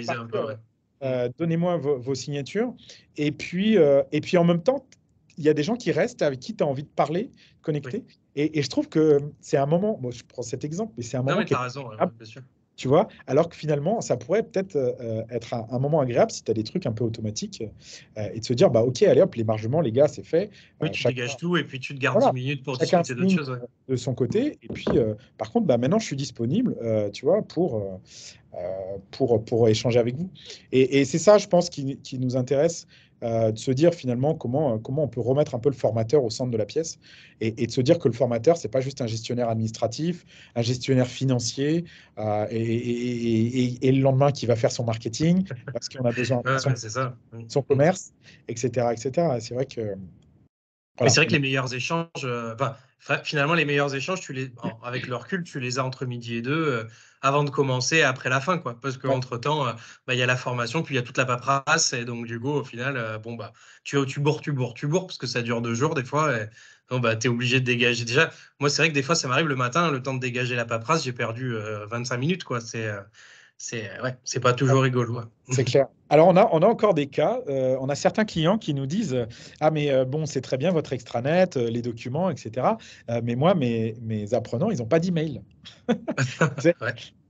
euh, donnez-moi vos, signatures. Et puis, euh, et puis, en même temps, il y a des gens qui restent avec qui tu as envie de parler, connecter. Et, et, je trouve que c'est un moment, bon, je prends cet exemple, mais c'est un moment. Non, mais tu as raison, bien sûr tu vois, alors que finalement, ça pourrait peut-être euh, être un, moment agréable si tu as des trucs un peu automatiques euh, et de se dire, bah ok, allez hop, l'émargement, les gars, c'est fait. Oui, tu dégages tout et puis tu te gardes 10 minutes pour discuter d'autres choses. De son côté. Et puis, euh, par contre, bah, maintenant, je suis disponible, tu vois, pour, pour, pour échanger avec vous. Et, et c'est ça, je pense, qui, qui nous intéresse euh, de se dire finalement comment, comment on peut remettre un peu le formateur au centre de la pièce et, de se dire que le formateur, c'est pas juste un gestionnaire administratif, un gestionnaire financier euh, et, et, le lendemain qui va faire son marketing parce qu'on a besoin [LAUGHS] de son, ça. son, commerce, etc. etc. C'est vrai que. c'est vrai que les meilleurs échanges, euh, finalement, les meilleurs échanges, tu les, avec le recul, tu les as entre midi et deux avant de commencer et après la fin, quoi. Parce qu'entre-temps, euh, bah, il y a la formation, puis il y a toute la paperasse, et donc du coup, au final, euh, bon, bah, tu, tu bourres, tu bourres, tu bourres, parce que ça dure deux jours des fois, et bah, tu es obligé de dégager. Déjà, moi, c'est vrai que des fois, ça m'arrive le matin, le temps de dégager la paperasse, j'ai perdu 25 euh, minutes, quoi. C'est c'est ouais, c'est pas toujours rigolo. C'est clair. Alors on a on a encore des cas. on a certains clients qui nous disent ah mais bon c'est très bien votre extranet, les documents etc. mais moi mes mes apprenants ils n'ont pas d'email. [LAUGHS]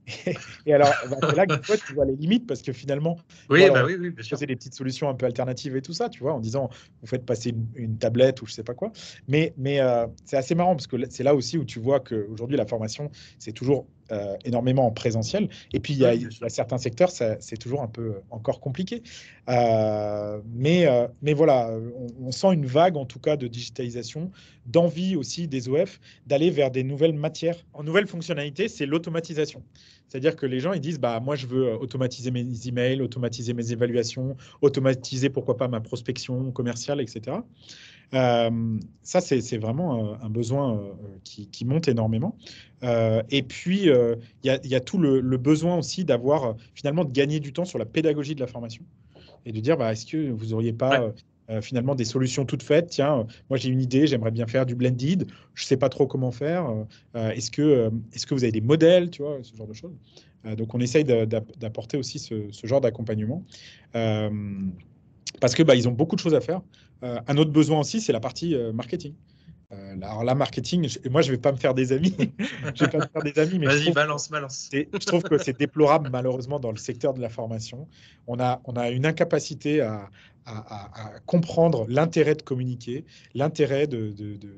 [LAUGHS] Et alors, bah, c'est là que toi, tu vois les limites parce que finalement, oui, bah oui, oui, bien sûr. des petites solutions un peu alternatives et tout ça, tu vois, en disant vous faites passer une, tablette ou je sais pas quoi. Mais, mais euh, c'est assez marrant parce que c'est là aussi où tu vois qu'aujourd'hui, la formation, c'est toujours euh, énormément en présentiel. Et puis, il y, a, certains secteurs, c'est toujours un peu encore compliqué. Euh, mais, euh, mais voilà, on, sent une vague, en tout cas, de digitalisation, d'envie aussi des OF d'aller vers des nouvelles matières. En nouvelle fonctionnalité, c'est l'automatisation. C'est-à-dire que les gens, ils disent, bah, moi, je veux automatiser mes emails, automatiser mes évaluations, automatiser, pourquoi pas, ma prospection commerciale, etc. Euh, ça, c'est vraiment euh, un besoin euh, qui, monte énormément. et puis, il y, a tout le, besoin aussi d'avoir, finalement, de gagner du temps sur la pédagogie de la formation et de dire, bah, est-ce que vous n'auriez pas... finalement des solutions toutes faites. Tiens, moi j'ai une idée, j'aimerais bien faire du blended, je ne sais pas trop comment faire. est-ce que, est que vous avez des modèles, tu vois, ce genre de choses? Donc on essaye d'apporter aussi ce, ce genre d'accompagnement parce que bah, ont beaucoup de choses à faire. Euh, un autre besoin aussi, c'est la partie euh, marketing. Euh, alors là, marketing, moi, je ne vais pas me faire des amis. [LAUGHS] je vais pas me faire des amis, mais Vas-y, balance, balance. je trouve que c'est déplorable, malheureusement, dans le secteur de la formation. On a, on a une incapacité à, à, comprendre l'intérêt de communiquer, l'intérêt de, de, de,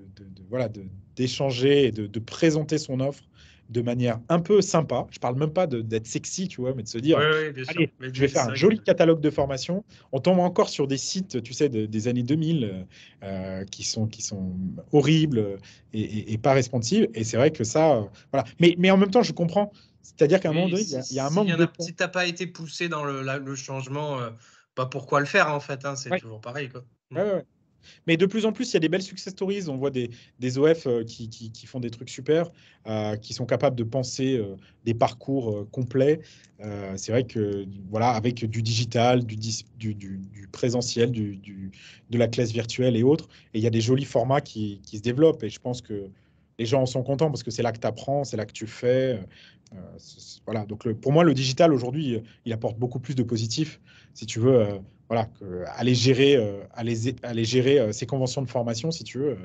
voilà, d'échanger et de, présenter son offre de manière un peu sympa. Je parle même pas d'être sexy, tu vois, mais de se dire, allez, je vais faire un joli catalogue de formation. On tombe encore sur des sites, tu sais, des années 2000 euh, qui, sont, qui sont horribles et, pas responsives. Et c'est vrai que ça, euh, voilà. Mais, mais en même temps, je comprends. C'est-à-dire qu'à un moment donné, il y, a un manque de. Si tu n'as pas été poussé dans le, le changement, euh, pas pourquoi le faire en fait. Hein, c'est toujours pareil. Quoi. Ouais, mais de plus en plus, il y a des belles success stories. On voit des, OF euh, qui, font des trucs super, euh, qui sont capables de penser euh, des parcours complets. c'est vrai que, voilà, avec du digital, du, présentiel, de la classe virtuelle et autres. Et il y a des jolis formats qui, se développent. Et je pense que les gens en sont contents parce que c'est là que tu apprends, c'est là que tu fais. voilà. Donc, pour moi, le digital aujourd'hui, il apporte beaucoup plus de positifs. Si tu veux voilà, aller gérer, euh, aller, aller gérer euh, ces conventions de formation, si tu veux.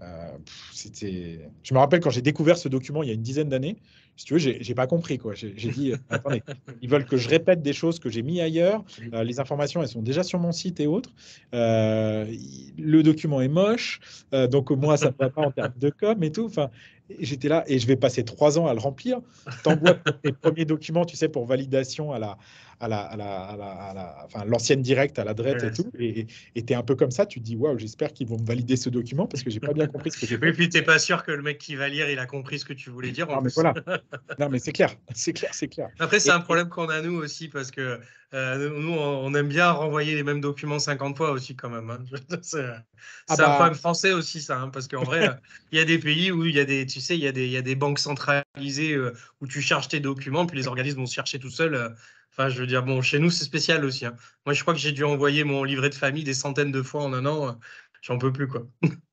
Euh, c'était. Je me rappelle quand j'ai découvert ce document il y a une dizaine d'années. Si tu veux, j'ai pas compris. J'ai dit attendez, [LAUGHS] ils veulent que je répète des choses que j'ai mis ailleurs. les informations elles sont déjà sur mon site et autres. le document est moche, donc moi ça ne va pas en termes de com et tout. Enfin, j'étais là et je vais passer trois ans à le remplir. T'envoies tes premiers documents, tu sais, pour validation à la, à la, à la, à la, enfin, l'ancienne directe à l'adresse et tout. Et tu es un peu comme ça, tu te dis, waouh, j'espère qu'ils vont me valider ce document parce que j'ai pas bien compris ce que j'ai. Et puis, tu pas sûr que le mec qui va lire, il a compris ce que tu voulais dire. Non, mais voilà. [LAUGHS] non, mais c'est clair, c'est clair, c'est clair. Après, c'est un problème qu'on a nous aussi parce que euh, nous, on aime bien renvoyer les mêmes documents 50 fois aussi, quand même. Hein. [LAUGHS] C'est ah un bah problème français aussi, ça, hein, parce qu'en vrai, il y a des pays où il y a des, tu sais, il y a des, il y a des banques centralisées euh, où tu charges tes documents, puis les organismes vont se chercher tout seuls. Enfin, je veux dire, bon, chez nous, c'est spécial aussi. Hein. Moi, je crois que j'ai dû envoyer mon livret de famille des centaines de fois en un an. Euh, j'en peux plus, quoi.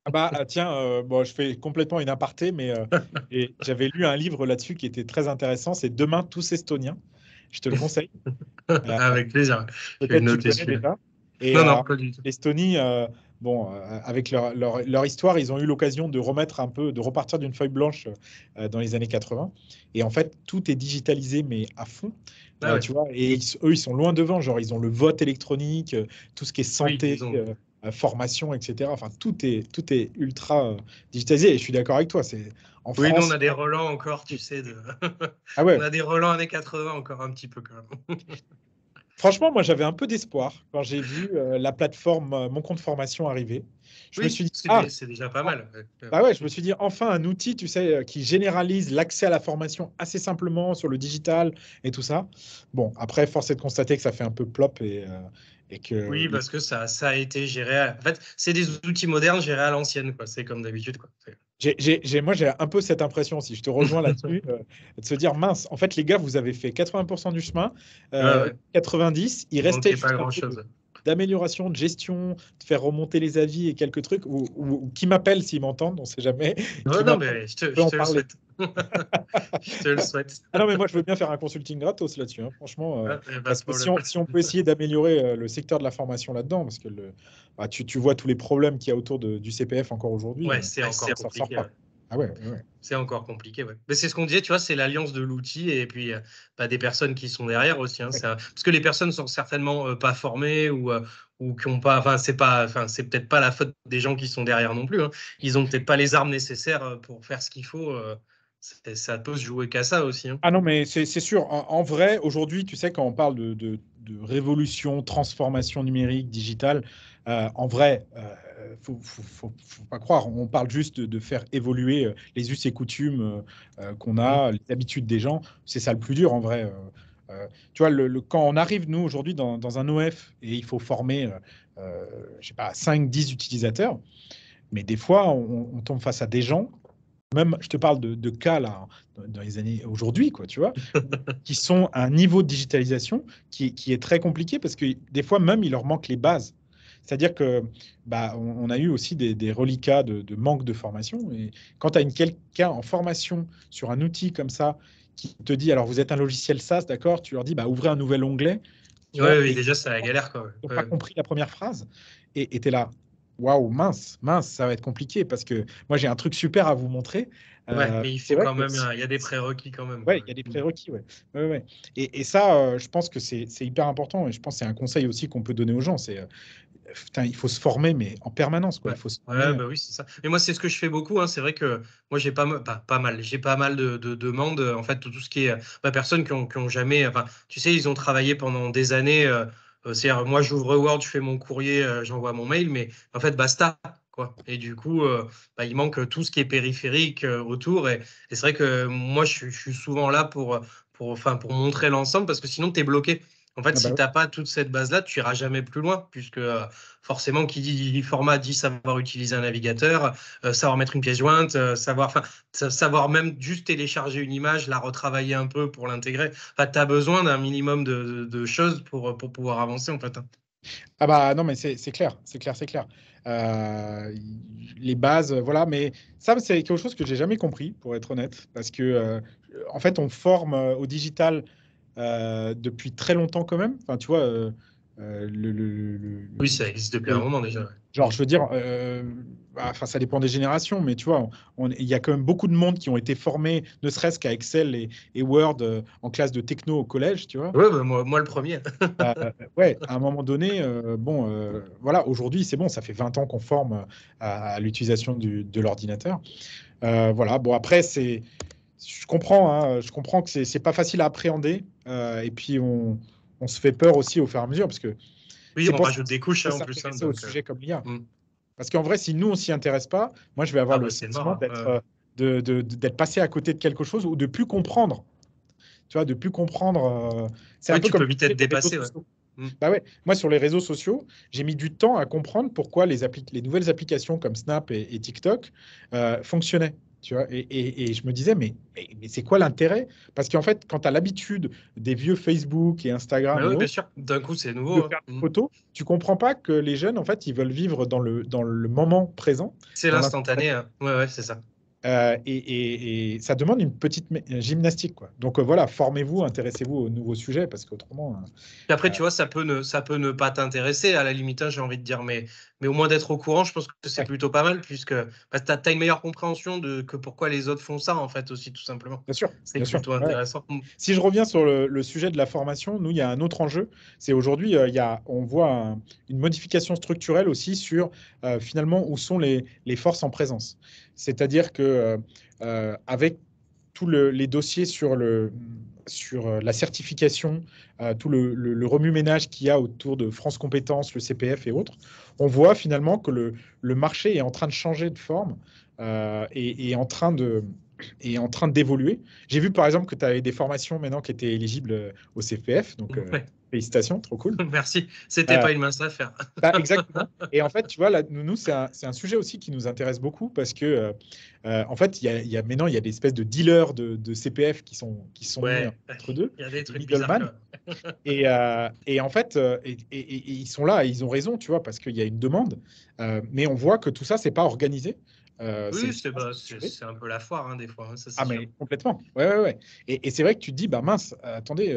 Ah bah, ah, tiens, euh, bon, je fais complètement une aparté, mais euh, [LAUGHS] j'avais lu un livre là-dessus qui était très intéressant. C'est Demain, tous estoniens. Je te le conseille. [LAUGHS] Avec plaisir. Peut-être Et, non, non, L'Estonie, bon, avec leur, leur, leur, histoire, ils ont eu l'occasion de remettre un peu, de repartir d'une feuille blanche dans les années 80. Et en fait, tout est digitalisé, mais à fond. Ah tu vois, et eux, ils sont loin devant. Genre, ils ont le vote électronique, euh, tout ce qui est santé, euh, euh, formation, etc. Enfin, tout est, tout est ultra digitalisé. Et je suis d'accord avec toi. C'est en oui, nous, on a des relents encore, tu sais. De... ah ouais. [LAUGHS] on a des relents années 80 encore un petit peu quand même. [LAUGHS] Franchement, moi, j'avais un peu d'espoir quand j'ai vu la plateforme Mon compte formation arriver. Je me suis dit, ah, c'est déjà pas mal. Bah ouais, je me suis dit, enfin, un outil, tu sais, euh, qui généralise l'accès à la formation assez simplement sur le digital et tout ça. Bon, après, force est de constater que ça fait un peu plop et, euh, et que. Oui, parce que ça, ça a été géré. En fait, c'est des outils modernes gérés à l'ancienne, quoi. C'est comme d'habitude, quoi. Moi, j'ai un peu cette impression, si je te rejoins [LAUGHS] là-dessus, euh, de se dire mince, en fait, les gars, vous avez fait 80% du chemin, 90, il restait pas grand-chose d'amélioration, de gestion, de faire remonter les avis et quelques trucs, ou, qui m'appellent s'ils m'entendent, on ne sait jamais. non, mais je te, le souhaite. [LAUGHS] je te le souhaite. Ah non, mais moi, je veux bien faire un consulting gratos là-dessus, hein, franchement. Euh, si, on, peut essayer d'améliorer euh, le secteur de la formation là-dedans, parce que le, bah, tu, tu, vois tous les problèmes qu'il y a autour de, du CPF encore aujourd'hui. Ouais, euh, c'est encore compliqué. Ah ouais, C'est encore compliqué, ouais. Mais c'est ce qu'on disait, tu vois, c'est l'alliance de l'outil et puis bah, des personnes qui sont derrière aussi. Hein, Parce que les personnes sont certainement euh, pas formées ou, euh, ou qui ont pas. Enfin, c'est pas. Enfin, c'est peut-être pas la faute des gens qui sont derrière non plus. Hein. Ils ont peut-être pas les armes nécessaires pour faire ce qu'il faut. ça peut se jouer qu'à ça aussi. Hein. Ah non, mais c'est sûr. En, vrai, aujourd'hui, tu sais, quand on parle de, de, de révolution, transformation numérique, digitale, en vrai faut, faut, pas croire, on parle juste de, faire évoluer les us et coutumes qu'on a, les habitudes des gens. C'est ça le plus dur en vrai. tu vois, le, quand on arrive, nous, aujourd'hui, dans, un OF et il faut former, je sais pas, 5-10 utilisateurs, mais des fois, on, tombe face à des gens même, je te parle de, cas là, dans les années aujourd'hui, quoi, tu vois, [LAUGHS] qui sont à un niveau de digitalisation qui, qui, est très compliqué parce que des fois même il leur manque les bases. C'est-à-dire que bah, on, a eu aussi des, reliquats de, manque de formation. Et quand tu as quelqu'un en formation sur un outil comme ça qui te dit alors vous êtes un logiciel SaaS, d'accord, tu leur dis bah, ouvrez un nouvel onglet. Oui, déjà c'est la galère. Quoi. Ils n'ont pas compris la première phrase. Et tu es là, waouh, mince, mince, ça va être compliqué parce que moi j'ai un truc super à vous montrer. Ouais, euh, mais il faut quand même, il y a des prérequis quand même. Ouais, il y a des prérequis, ouais. ouais, ouais. Et, et, ça, euh, je pense que c'est hyper important et je pense que c'est un conseil aussi qu'on peut donner aux gens. C'est euh, il faut se former, mais en permanence. Quoi. Ouais. Il faut se ouais, bah oui, c'est ça. Mais moi, c'est ce que je fais beaucoup. Hein. C'est vrai que moi, j'ai pas, pas, pas, mal, j'ai pas mal de, de, demandes. En fait, tout ce qui est bah, personnes qui ont, qui ont, jamais. Enfin, tu sais, ils ont travaillé pendant des années. Euh, C'est-à-dire, moi, j'ouvre Word, je fais mon courrier, euh, j'envoie mon mail, mais en fait, basta. Quoi. Et du coup, euh, bah, il manque tout ce qui est périphérique euh, autour. Et, et c'est vrai que moi, je, je, suis souvent là pour, pour, enfin, pour montrer l'ensemble parce que sinon, tu es bloqué. En fait, ah si bah tu n'as pas toute cette base-là, tu iras jamais plus loin, puisque euh, forcément, qui dit format dit savoir utiliser un navigateur, euh, savoir mettre une pièce jointe, euh, savoir, savoir même juste télécharger une image, la retravailler un peu pour l'intégrer. Enfin, tu as besoin d'un minimum de, de, choses pour, pour pouvoir avancer, en fait. Hein. Ah bah non, mais c'est clair, c'est clair, c'est clair. les bases, voilà, mais ça, c'est quelque chose que j'ai jamais compris, pour être honnête, parce que en fait, on forme au digital euh, depuis très longtemps quand même. Enfin, tu vois, euh, euh, le, Oui, ça existe depuis un moment déjà. Genre, je veux dire, bah, enfin, ça dépend des générations, mais tu vois, il y a quand même beaucoup de monde qui ont été formés, ne serait-ce qu'à Excel et, Word en classe de techno au collège, tu vois. Ouais, bah, moi, moi, le premier. [LAUGHS] ouais, à un moment donné, bon, voilà, aujourd'hui, c'est bon, ça fait 20 ans qu'on forme à, l'utilisation de l'ordinateur. voilà, bon, après, c'est je comprends, hein, je comprends que c'est pas facile à appréhender. Euh, et puis, on, on, se fait peur aussi au fur et à mesure. Parce que oui, on rajoute des couches hein, en plus. Hein, au euh, sujet comme l'IA. Mm. Parce qu'en vrai, si nous, on s'y intéresse pas, moi, je vais avoir ah le bah, sentiment d'être euh, de, passé à côté de quelque chose ou de plus comprendre. Tu vois, de plus comprendre. c'est un peu peux vite être dépassé. Mm. Bah ouais. Moi, sur les réseaux sociaux, j'ai mis du temps à comprendre pourquoi les, les nouvelles applications comme Snap et, TikTok fonctionnaient. Tu vois, et, je me disais, mais, mais, c'est quoi l'intérêt? Parce qu'en fait, quand tu as l'habitude des vieux Facebook et Instagram, oui, bien sûr, d'un coup, c'est nouveau. De faire des mm. photos, tu comprends pas que les jeunes, en fait, ils veulent vivre dans le, dans le moment présent. C'est l'instantané, hein. ouais, ouais, c'est ça. Euh, et, ça demande une petite gymnastique. Quoi. Donc euh, voilà, formez-vous, intéressez-vous aux nouveaux sujets parce qu'autrement. Euh, et après, tu vois, ça peut ne, ça peut ne pas t'intéresser à la limite, hein, j'ai envie de dire, mais, mais au moins d'être au courant, je pense que c'est plutôt pas mal puisque bah, tu as, une meilleure compréhension de que pourquoi les autres font ça, en fait, aussi, tout simplement. Bien sûr. C'est plutôt intéressant. Si je reviens sur le, sujet de la formation, nous, il y a un autre enjeu. C'est aujourd'hui, on voit une modification structurelle aussi sur finalement où sont les, les forces en présence. C'est-à-dire que euh, euh, avec tous les dossiers sur, le, sur euh, la certification, tout le, remue-ménage qu'il y a autour de France Compétences, le CPF et autres, on voit finalement que le, le marché est en train de changer de forme et, et, en train de est en train d'évoluer. J'ai vu par exemple que tu avais des formations maintenant qui étaient éligibles au CPF, donc Félicitations, trop cool. [LAUGHS] Merci. C'était pas euh, une mince affaire. [LAUGHS] Bah, exactement. Et en fait, tu vois, là, nous, c'est un, un, sujet aussi qui nous intéresse beaucoup parce que, euh, euh, en fait, il y a, y a, maintenant, il y a des espèces de dealers de, de CPF qui sont, qui sont entre deux. [LAUGHS] Il y a des trucs bizarres. Et, et, en fait, et, et, ils sont là, et ils ont raison, tu vois, parce qu'il y a une demande. mais on voit que tout ça, c'est pas organisé. Oui, c'est un peu la foire, hein, des fois. Hein, ça, ah, mais complètement. Ouais, ouais, ouais. Et, c'est vrai que tu te dis, bah mince, attendez,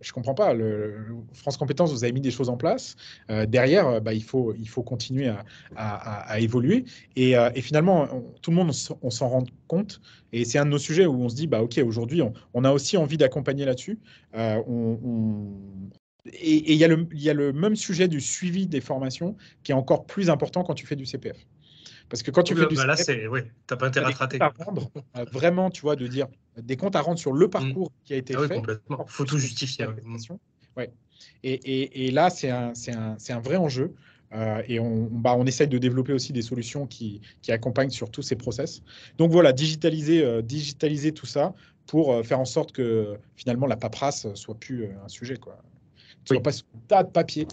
je comprends pas. Le, France Compétences, vous avez mis des choses en place. Euh, derrière, euh, bah, il, faut, il faut continuer à, évoluer. Euh, et, finalement, tout le monde, on, s'en rend compte. Et c'est un de nos sujets où on se dit, bah, OK, aujourd'hui, on, a aussi envie d'accompagner là-dessus. on, et il y a le même sujet du suivi des formations qui est encore plus important quand tu fais du CPF. Parce que quand tu fais du bah là, c'est oui, t'as pas intérêt à rater. vraiment, tu vois, de dire des comptes à rendre sur le mmh. parcours qui a été ah fait. Complètement. Faut tout justifier. Ouais. Et, et, et, là, c'est un, un, un, vrai enjeu. et on, bah, on essaye de développer aussi des solutions qui, qui accompagnent sur tous ces process. Donc voilà, digitaliser, digitaliser tout ça pour faire en sorte que finalement la paperasse soit plus un sujet. Quoi tu oui. passes un tas de papier.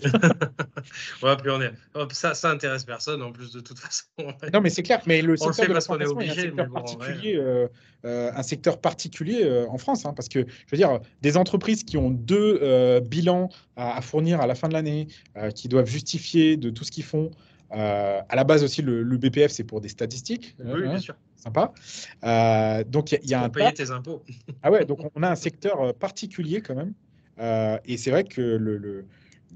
ouais, [LAUGHS] puis on est... ça, ça intéresse personne en plus de toute façon. [LAUGHS] non, mais c'est clair. Mais le secteur de la formation est, un secteur particulier, euh, euh, un secteur particulier euh, en France, hein, parce que je veux dire, des entreprises qui ont deux euh, bilans à, à, fournir à la fin de l'année, euh, qui doivent justifier de tout ce qu'ils font. à la base aussi, le, le BPF, c'est pour des statistiques. Oui, hein, bien sûr. Sympa. donc, il y, y, a un. payer tes impôts. ah ouais, donc on a un secteur particulier quand même. Euh, et c'est vrai que le,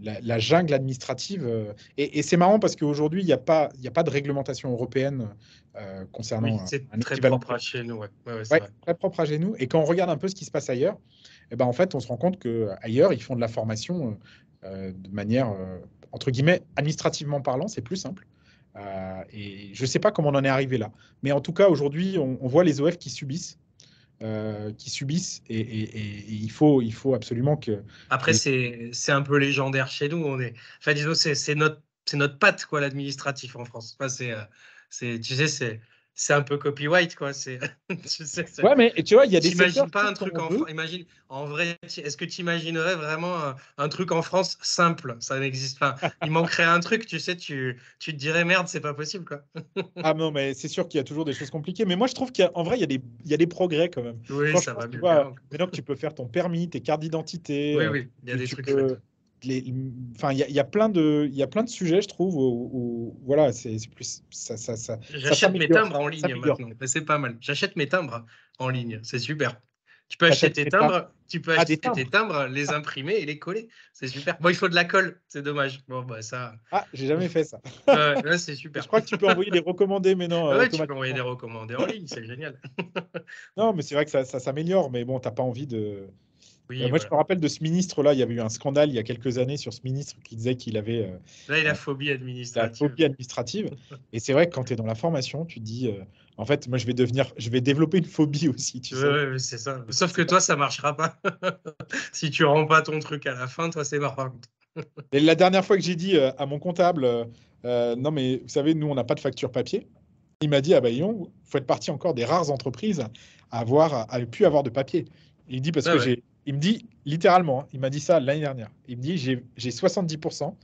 la, jungle administrative. Euh, et, c'est marrant parce qu'aujourd'hui, il n'y a, pas, a pas de réglementation européenne euh, concernant. Oui, c'est très propre à chez nous. Ouais. Ouais, très propre à chez nous. Et quand on regarde un peu ce qui se passe ailleurs, eh ben, en fait, on se rend compte qu'ailleurs, ils font de la formation de manière, entre guillemets, administrativement parlant, c'est plus simple. et je ne sais pas comment on en est arrivé là. Mais en tout cas, aujourd'hui, on, on, voit les OF qui subissent euh, qui subissent et, il, faut, il faut absolument que. Après, c'est un peu légendaire chez nous. On est... Enfin, disons, c'est notre, notre patte, quoi, l'administratif en France. Enfin, c'est, euh, tu sais, c'est un peu copyright, quoi. [LAUGHS] C'est, ouais, mais tu vois, il y a des. T'imagines pas un truc en Imagine, en vrai, est-ce que tu imaginerais vraiment un, truc en France simple? Ça n'existe pas. [LAUGHS] Il manquerait un truc, tu sais, tu, tu te dirais merde, c'est pas possible, quoi. ah non, mais c'est sûr qu'il y a toujours des choses compliquées. Mais moi, je trouve qu'en vrai, il y, a des, il y a des progrès quand même. Oui, ça va mieux. maintenant que tu peux faire ton permis, tes cartes d'identité. Oui, oui, il y a des trucs enfin, il y, y, a plein de, il y a plein de sujets, je trouve, où, voilà, c'est plus ça, ça, ça J'achète mes timbres en ligne maintenant, c'est pas mal. J'achète mes timbres en ligne, c'est super. Tu peux acheter tes timbres, tu peux ah, acheter tes timbres, les imprimer et les coller. C'est super. Bon, il faut de la colle, c'est dommage. Bon, bah ça. Ah, j'ai jamais fait ça. [LAUGHS] ouais, c'est super. Je crois que tu peux envoyer des recommandés, mais non. Ouais, tu peux envoyer des recommandés en ligne, c'est génial. non, mais c'est vrai que ça, ça s'améliore, mais bon, t'as pas envie de euh, moi, je me rappelle de ce ministre-là. Il y avait eu un scandale il y a quelques années sur ce ministre qui disait qu'il avait. Euh, là, il a phobie administrative. La phobie administrative. Et c'est vrai que quand tu es dans la formation, tu te dis. Euh, en fait, moi, je vais devenir, je vais développer une phobie aussi. Tu ouais, c'est ça. Sauf que toi, ça marchera pas. [LAUGHS] si tu rends pas ton truc à la fin, toi, c'est contre. Et la dernière fois que j'ai dit à mon comptable, non, mais vous savez, nous, on n'a pas de facture papier. Il m'a dit, ah ben, il faut être partie encore des rares entreprises à avoir, à, pu avoir de papier. Il dit parce ah que j'ai il me dit, littéralement, hein, il m'a dit ça l'année dernière. Il me dit, j'ai 70%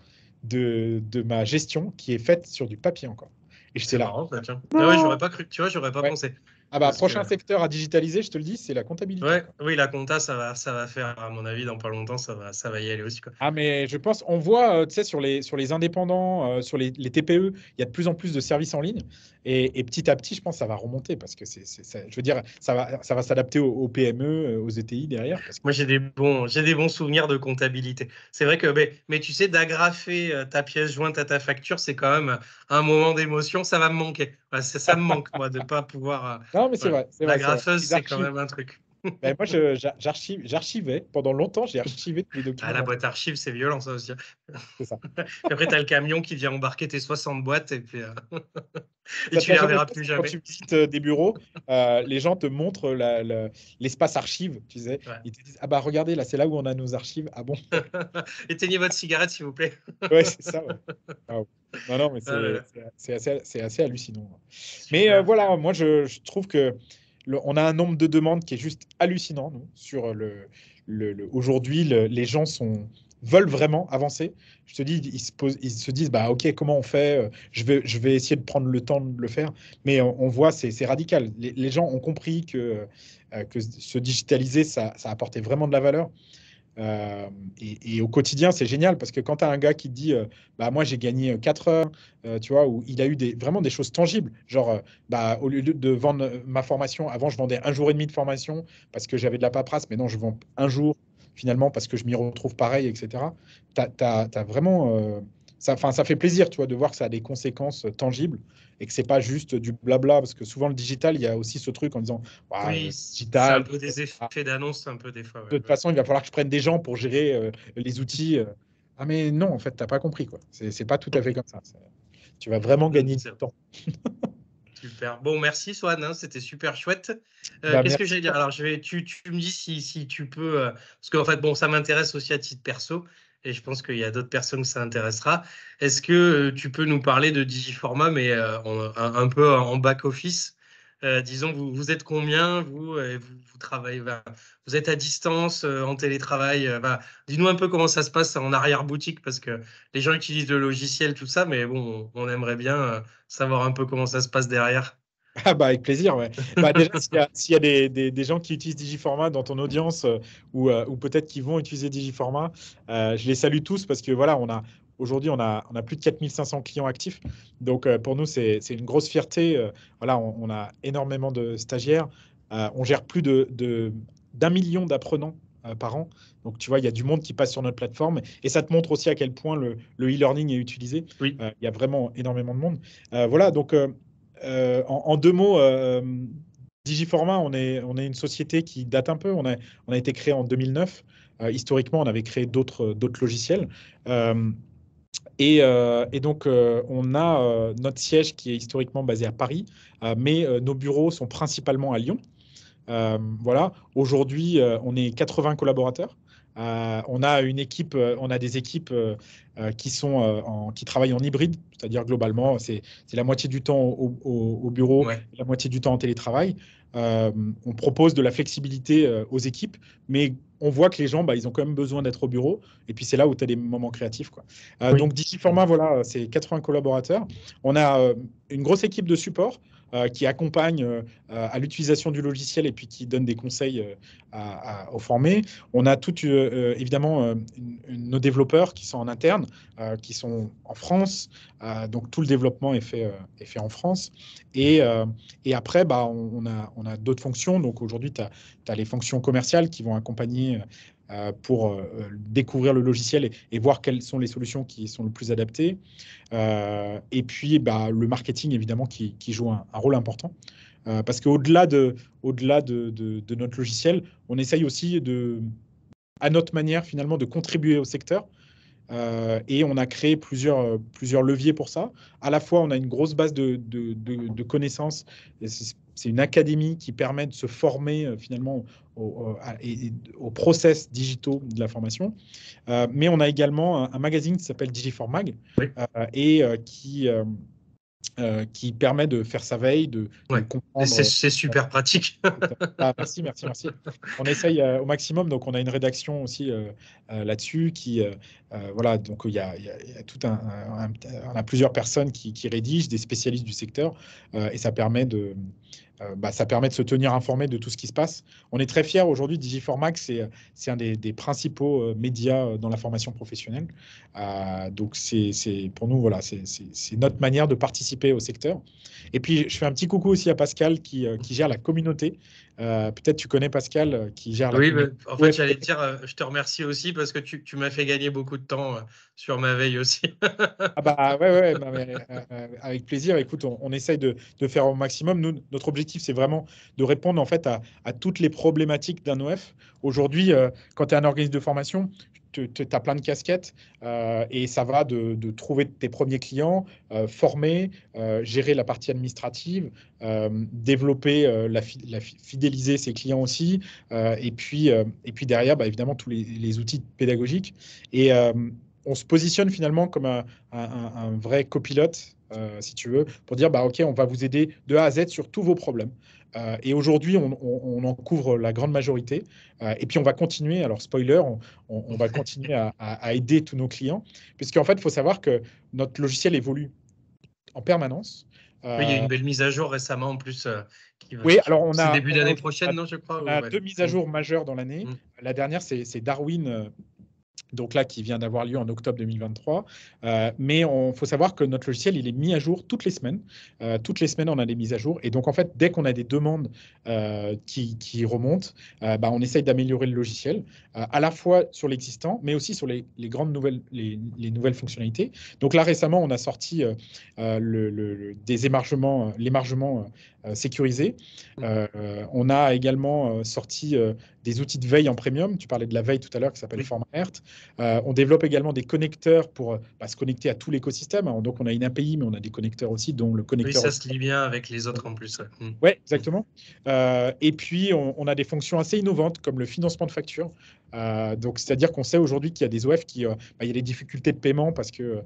de, de, ma gestion qui est faite sur du papier encore. Et j'étais là. Marrant, tiens. Ah ouais, j'aurais pas cru, tu vois, j'aurais pas pensé. Ah bah, prochain secteur à digitaliser, je te le dis, c'est la comptabilité. Ouais, oui, la compta, ça va, ça va faire, à mon avis, dans pas longtemps, ça va, ça va y aller aussi. Quoi. Ah, mais je pense, on voit, euh, tu sais, sur les, sur les indépendants, euh, sur les, les, TPE, il y a de plus en plus de services en ligne. Et, et petit à petit, je pense que ça va remonter parce que c'est, je veux dire, ça va, ça va s'adapter aux, PME, euh, aux ETI derrière. Moi, j'ai des, bons, j'ai des bons souvenirs de comptabilité. C'est vrai que, mais, mais tu sais, d'agrafer ta pièce jointe à ta facture, c'est quand même un moment d'émotion, ça va me manquer. ça, ça me manque, moi, de ne pas pouvoir. Non, mais c'est vrai. La graffeuse, c'est quand même un truc. Ben, moi, j'archivais. Pendant longtemps, j'ai archivé tous les documents. Ah, la boîte archive, c'est violent, ça aussi. C'est ça. [LAUGHS] après, tu as le camion qui vient embarquer tes 60 boîtes et puis. Euh, [LAUGHS] et tu les reverras plus jamais. Quand tu visites euh, des bureaux, euh, les gens te montrent l'espace archive. Tu sais. Ils te disent Ah, bah regardez, là, c'est là où on a nos archives. Ah bon? [LAUGHS] Éteignez votre cigarette, s'il vous plaît. ouais, c'est ça. Ah non, non, mais c'est ah assez, assez, hallucinant. Mais voilà, moi, je, je trouve que on a un nombre de demandes qui est juste hallucinant sur le, aujourd'hui les gens sont veulent vraiment avancer. Je te dis, ils se, disent, bah ok, comment on fait je vais, je vais essayer de prendre le temps de le faire. Mais on, voit, c'est radical. Les, gens ont compris que, euh, que se digitaliser, ça, ça apportait vraiment de la valeur. Euh, et, au quotidien, c'est génial parce que quand tu as un gars qui te dit euh, bah, Moi, j'ai gagné 4 heures, euh, tu vois, où il a eu vraiment des choses tangibles. Genre, bah, au lieu de, vendre ma formation, avant, je vendais un jour et demi de formation parce que j'avais de la paperasse. mais non je vends un jour finalement parce que je m'y retrouve pareil, etc. Tu as, vraiment ça, ça fait plaisir, tu vois, de voir que ça a des conséquences euh, tangibles et que c'est pas juste du blabla, parce que souvent le digital, il y a aussi ce truc en disant, oui, digital, un peu des effets d'annonce, un peu des fois. de toute façon, il va falloir que je prenne des gens pour gérer euh, les outils. Euh. Ah mais non, en fait, tu n'as pas compris quoi. C'est pas tout à fait comme ça. Tu vas vraiment gagner du temps. [LAUGHS] Super. Bon, merci Swan, hein, c'était super chouette. Bah, qu'est-ce que j'allais dire? Alors, je vais, tu, tu, me dis si, si tu peux, parce qu'en fait, bon, ça m'intéresse aussi à titre perso. Et je pense qu'il y a d'autres personnes que ça intéressera. Est-ce que tu peux nous parler de Digiformat, mais un, peu en back-office disons, vous, vous, êtes combien vous, vous, travaillez, vous êtes à distance, en télétravail. Dis-nous un peu comment ça se passe en arrière-boutique, parce que les gens utilisent le logiciel, tout ça, mais bon, on aimerait bien savoir un peu comment ça se passe derrière. Ah bah avec plaisir, ouais. Bah déjà, s'il y a, des, des, des, gens qui utilisent Digiformat dans ton audience euh, ou, euh, ou peut-être qui vont utiliser Digiformat, euh, je les salue tous parce que voilà, on a aujourd'hui on a, on a plus de 4500 clients actifs. Donc pour nous, c'est une grosse fierté. voilà, on, a énormément de stagiaires. on gère plus de d'un million d'apprenants par an. Donc, tu vois, il y a du monde qui passe sur notre plateforme et ça te montre aussi à quel point le e-learning est utilisé. Oui. il y a vraiment énormément de monde. voilà, donc euh, en, deux mots, euh, Digiformat, on est, une société qui date un peu. On a, on a été créé en 2009. Euh, historiquement, on avait créé d'autres logiciels. Et, et, donc, on a notre siège qui est historiquement basé à Paris, mais nos bureaux sont principalement à Lyon. voilà. Aujourd'hui, on est 80 collaborateurs. Euh, on a une équipe, euh, on a des équipes euh, qui sont en, qui travaillent en hybride, c'est-à-dire globalement, c'est la moitié du temps au, bureau, la moitié du temps en télétravail. on propose de la flexibilité aux équipes, mais on voit que les gens, bah, ils ont quand même besoin d'être au bureau. Et puis, c'est là où tu as des moments créatifs. Quoi. Donc, d'ici format, voilà, c'est 80 collaborateurs. On a une grosse équipe de support. Euh, qui accompagne euh, à l'utilisation du logiciel et puis qui donne des conseils euh, aux formés. On a tout, évidemment nos développeurs qui sont en interne, qui sont en France. donc tout le développement est fait, est fait en France. Et, après, bah, on, a, on a d'autres fonctions. Donc aujourd'hui, tu as, as, les fonctions commerciales qui vont accompagner pour euh, découvrir le logiciel et, voir quelles sont les solutions qui sont le plus adaptées. Euh, et puis, bah, le marketing, évidemment, qui, joue un, rôle important. parce qu'au-delà de, au de, de, notre logiciel, on essaye aussi, de, à notre manière, finalement, de contribuer au secteur. et on a créé plusieurs, plusieurs leviers pour ça. À la fois, on a une grosse base de, de connaissances. C'est une académie qui permet de se former euh, finalement au, au, process digitaux de la formation. Euh, mais on a également un, magazine qui s'appelle Digiformag euh, et qui euh, qui permet de faire sa veille, de, comprendre. C'est super pratique. [LAUGHS] Ah, merci, merci, merci. On essaye euh, au maximum, donc on a une rédaction aussi euh, là-dessus qui, voilà, donc il y, a, tout un, on a plusieurs personnes qui, qui, rédigent, des spécialistes du secteur, et ça permet de, bah, ça permet de se tenir informé de tout ce qui se passe. On est très fiers aujourd'hui, Digiformax, c'est un des, principaux médias dans la formation professionnelle. donc c'est pour nous, voilà, c'est notre manière de participer au secteur. Et puis, je fais un petit coucou aussi à Pascal euh, qui gère la communauté. Euh, peut-être tu connais Pascal euh, qui gère la oui. Oui, en fait, j'allais te dire, je te remercie aussi parce que tu, tu m'as fait gagner beaucoup de temps sur ma veille aussi. [LAUGHS] ah bah ouais, ouais, bah, avec plaisir. Écoute, on, on essaye de, de, faire au maximum. Nous, notre objectif, c'est vraiment de répondre en fait à, à toutes les problématiques d'un OF. Aujourd'hui, quand tu es un organisme de formation, tu as plein de casquettes euh, et ça va de, trouver tes premiers clients, euh, former, euh, gérer la partie administrative, développer, la, fidéliser ses clients aussi, et, puis, et puis derrière, bah, évidemment, tous les, outils pédagogiques. Et on se positionne finalement comme un, un vrai copilote, si tu veux, pour dire, bah, OK, on va vous aider de A à Z sur tous vos problèmes. Euh, et aujourd'hui, on, en couvre la grande majorité. Euh, et puis, on va continuer, alors spoiler, on, va continuer à, aider tous nos clients, puisqu'en fait, il faut savoir que notre logiciel évolue en permanence. il y a une euh, belle mise à jour récemment en plus. Qui oui, alors on a. début d'année prochaine, non, je crois. On a deux mises à jour majeures dans l'année. Mm. La dernière, c'est Darwin donc là qui vient d'avoir lieu en octobre 2023. Euh, mais il faut savoir que notre logiciel, il est mis à jour toutes les semaines. Euh, toutes les semaines, on a des mises à jour. Et donc, en fait, dès qu'on a des demandes euh, qui, remontent, bah, on essaye d'améliorer le logiciel, à la fois sur l'existant, mais aussi sur les, grandes nouvelles, les, nouvelles fonctionnalités. Donc là, récemment, on a sorti des émargements, l'émargement sécurisé. on a également sorti des outils de veille en premium. Tu parlais de la veille tout à l'heure qui s'appelle oui. Euh, on développe également des connecteurs pour euh, bah, se connecter à tout l'écosystème. Donc, on a une API, mais on a des connecteurs aussi, dont le connecteur. Oui, ça se lie bien avec les autres en plus. Oui, mm. exactement. Euh, et puis, on, a des fonctions assez innovantes comme le financement de factures. Donc, c'est-à-dire qu'on sait aujourd'hui qu'il y a des OF qui, bah, il y a des difficultés de paiement parce que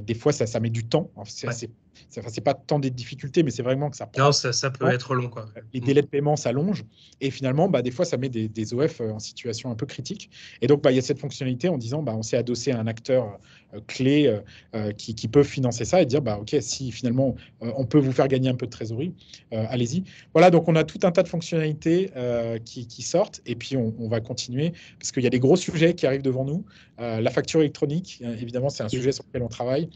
des fois, ça, ça met du temps. c'est c'est pas tant des difficultés, mais c'est vraiment que ça prend. Non, ça, ça peut être long. Quoi. Les délais de paiement s'allongent et finalement, bah, des fois, ça met des, des, OF en situation un peu critique. Et donc, bah, il y a cette fonctionnalité en disant bah, on s'est adossé à un acteur euh, clé euh, euh, qui, qui, peut financer ça et dire bah, OK, si finalement on peut vous faire gagner un peu de trésorerie, allez-y. Voilà, donc on a tout un tas de fonctionnalités qui, qui, sortent et puis on, on va continuer parce qu'il y a des gros sujets qui arrivent devant nous. la facture électronique, évidemment, c'est un sujet sur lequel on travaille.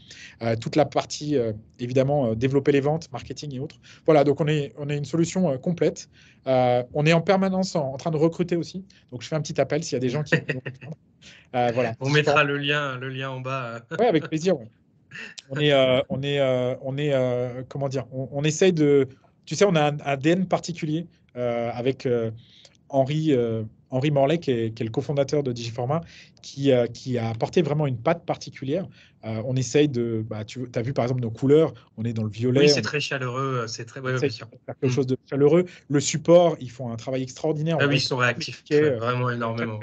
toute la partie, évidemment, développer les ventes, marketing et autres. Voilà, donc on est, on est une solution complète. on est en permanence en, train de recruter aussi. Donc je fais un petit appel s'il y a des gens qui [LAUGHS] Euh, voilà. On mettra le lien, le lien en bas. oui, avec plaisir. [LAUGHS] On est, euh, on est, euh, on est comment dire, on, essaye de, tu sais, on a un ADN particulier avec Henri. Henri Morlaix, qui est, le cofondateur de Digiforma, qui, qui, a apporté vraiment une patte particulière. on essaye de. Bah, tu as vu par exemple nos couleurs, on est dans le violet. Oui, c'est très chaleureux, c'est très. Ouais, quelque mm. chose de chaleureux. Le support, ils font un travail extraordinaire. Ah oui, ils sont réactifs, vraiment énormément.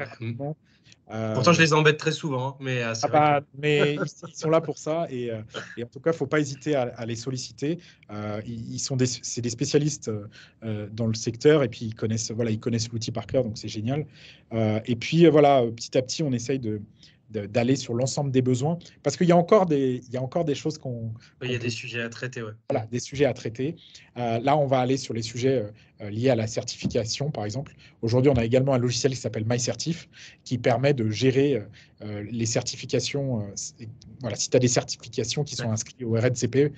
Pourtant, je les embête très souvent, hein, mais, euh, ah bah, mais ils, sont là pour ça. Et, euh, et en tout cas, il ne faut pas hésiter à, les solliciter. Euh, ils, sont des, c'est des spécialistes dans le secteur et puis ils connaissent, voilà, ils connaissent l'outil par cœur, donc c'est génial. et puis voilà, petit à petit, on essaye de, d'aller sur l'ensemble des besoins parce qu'il y a encore des il y a encore des choses qu'on il y a des sujets à traiter ouais. voilà des sujets à traiter là on va aller sur les sujets euh, liées à la certification, par exemple. Aujourd'hui, on a également un logiciel qui s'appelle MyCertif, qui permet de gérer euh, euh, les certifications. voilà, si tu as des certifications qui sont inscrites au RNCP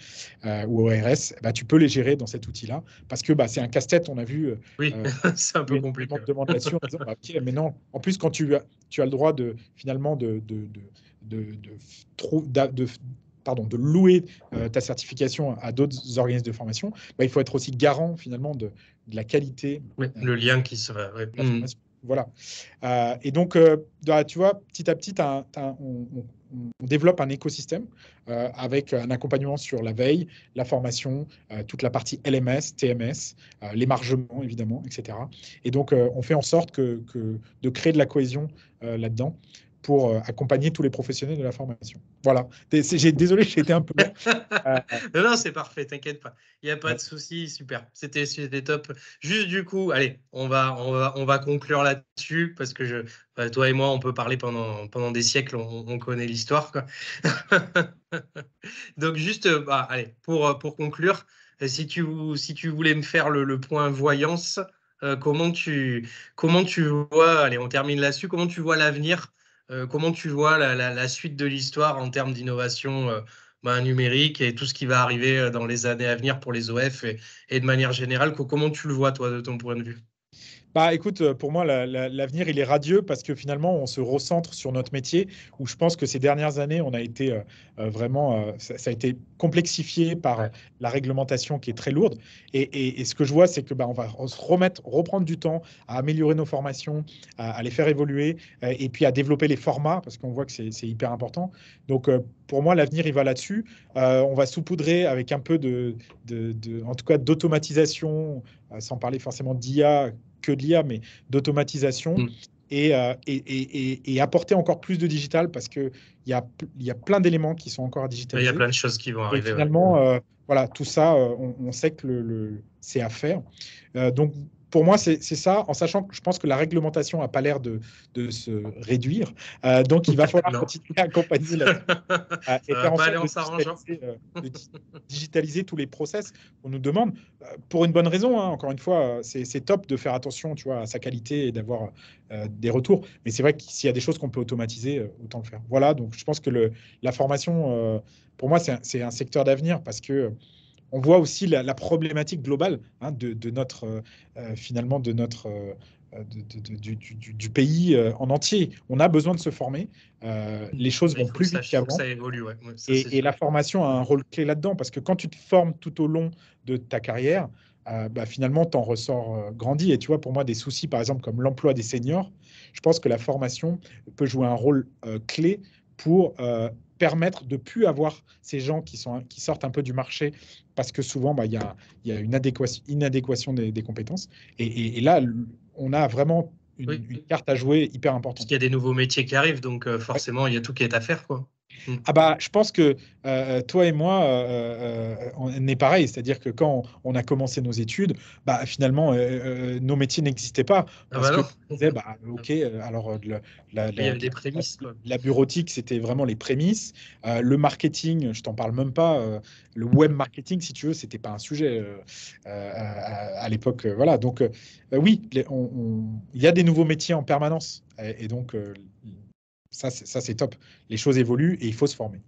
ou au RS, bah, tu peux les gérer dans cet outil-là, parce que bah, c'est un casse-tête, on a vu. Oui, [LAUGHS] c'est un peu compliqué. On demande là-dessus en disant, bah, OK, mais non, en plus, quand tu as, tu as le droit de, finalement, de, de, de, de, de pardon, de louer ta certification à d'autres organismes de formation, bah, il faut être aussi garant finalement de, de la qualité. le lien qui sera. Mmh. Voilà. Euh, et donc, euh, tu vois, petit à petit, on, développe un écosystème euh, avec un accompagnement sur la veille, la formation, toute la partie LMS, TMS, l'émargement, évidemment, etc. Et donc, on fait en sorte que, de créer de la cohésion là-dedans pour euh, accompagner tous les professionnels de la formation. Voilà. Désolé, j'ai été un peu. [LAUGHS] Euh, non, non, c'est parfait, t'inquiète pas. Il n'y a pas de souci, super. C'était, top. Juste du coup, allez, on va, on va, on va conclure là-dessus parce que je, bah, toi et moi, on peut parler pendant, pendant des siècles, on, connaît l'histoire. [LAUGHS] Donc, juste, bah, allez, pour, pour conclure, si tu, si tu voulais me faire le, le point voyance, euh, comment, tu, comment tu vois, allez, on termine là-dessus, comment tu vois l'avenir euh, comment tu vois la, suite de l'histoire en termes d'innovation euh, bah, numérique et tout ce qui va arriver euh, dans les années à venir pour les OF et de manière générale? Comment tu le vois, toi, de ton point de vue? Bah, écoute, euh, pour moi, l'avenir, il est radieux parce que finalement, on se recentre sur notre métier où je pense que ces dernières années, on a été euh, euh, vraiment, ça, a été complexifié par la réglementation qui est très lourde. Et, ce que je vois, c'est que bah, on va se remettre, reprendre du temps à améliorer nos formations, à, les faire évoluer et puis à développer les formats parce qu'on voit que c'est hyper important. Donc, pour moi, l'avenir, il va là-dessus. on va saupoudrer avec un peu de, de en tout cas, d'automatisation, sans parler forcément d'IA que de l'IA, mais d'automatisation. Mm. Euh, et, et, et, apporter encore plus de digital parce qu'il y a, y a plein d'éléments qui sont encore à digitaliser. Il y a plein de choses qui vont arriver. finalement, euh, voilà, tout ça, euh, on, sait que le, c'est à faire. donc, pour moi, c'est ça, en sachant que je pense que la réglementation n'a pas l'air de, de, se réduire. Euh, donc, il va [LAUGHS] falloir continuer à accompagner la, euh, [LAUGHS] et faire en sorte euh, de digitaliser, tous les process qu'on nous demande. Pour une bonne raison, hein. encore une fois, c'est top de faire attention tu vois, à sa qualité et d'avoir des retours. Mais c'est vrai que s'il y a des choses qu'on peut automatiser, autant le faire. Voilà, donc je pense que le, la formation, pour moi, c'est un, un, secteur d'avenir parce que on voit aussi la, problématique globale hein, de, notre euh, euh, finalement de notre euh, du, pays en entier. On a besoin de se former. les choses vont plus vite qu'avant. et, la formation a un rôle clé là-dedans parce que quand tu te formes tout au long de ta carrière, bah, finalement, tu en ressors grandi. Et tu vois, pour moi, des soucis, par exemple, comme l'emploi des seniors, je pense que la formation peut jouer un rôle clé pour permettre de plus avoir ces gens qui, sont, qui sortent un peu du marché parce que souvent, bah, il y, a, y a une adéquation, inadéquation des, compétences. Et, là, on a vraiment une, carte à jouer hyper importante. Il y a des nouveaux métiers qui arrivent, donc euh, forcément, il y a tout qui est à faire. Quoi. Mm. Ah bah, je pense que euh, toi et moi, euh, on est pareil, c'est-à-dire que quand on a commencé nos études, bah, finalement, nos métiers n'existaient pas. Ah parce ah bah que on disait, bah, ok, alors la, il y avait des prémices. La, bureautique, c'était vraiment les prémices. le marketing, je t'en parle même pas. le web marketing, si tu veux, c'était pas un sujet à, à l'époque. voilà, donc oui, il y a des nouveaux métiers en permanence, et, et donc ça, c'est top. Les choses évoluent et il faut se former.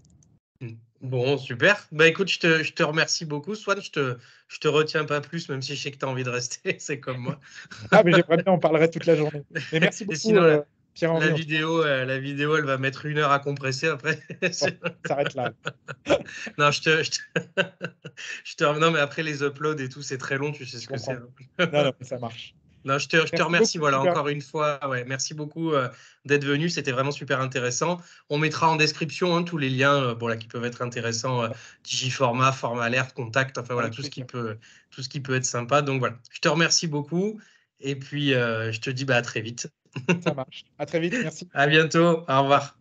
Bon, super. Bah écoute, je te, je te remercie beaucoup. Soit je te, je te retiens pas plus, même si je sais que tu as envie de rester. [LAUGHS] c'est comme moi. ah, mais j'aimerais bien, on parlerait toute la journée. Mais merci beaucoup. Sinon, euh, Pierre la vidéo, euh, la vidéo, elle va mettre une heure à compresser après. [LAUGHS] S'arrête là. [LAUGHS] non, je te, je te, je te, non, mais après les uploads et tout, c'est très long. Tu sais ce que c'est. non, non, ça marche. Non, je te, je te remercie, voilà, encore une fois. Ouais, merci beaucoup euh, d'être venu. C'était vraiment super intéressant. On mettra en description hein, tous les liens euh, bon, là, qui peuvent être intéressants. Euh, Digiformat, Format Alerte, Contact, enfin voilà, tout ce, qui peut, tout ce qui peut être sympa. Donc voilà, je te remercie beaucoup. Et puis, je te dis bah, à très vite. Ça marche. À très vite. Merci. [LAUGHS] À bientôt. Au revoir.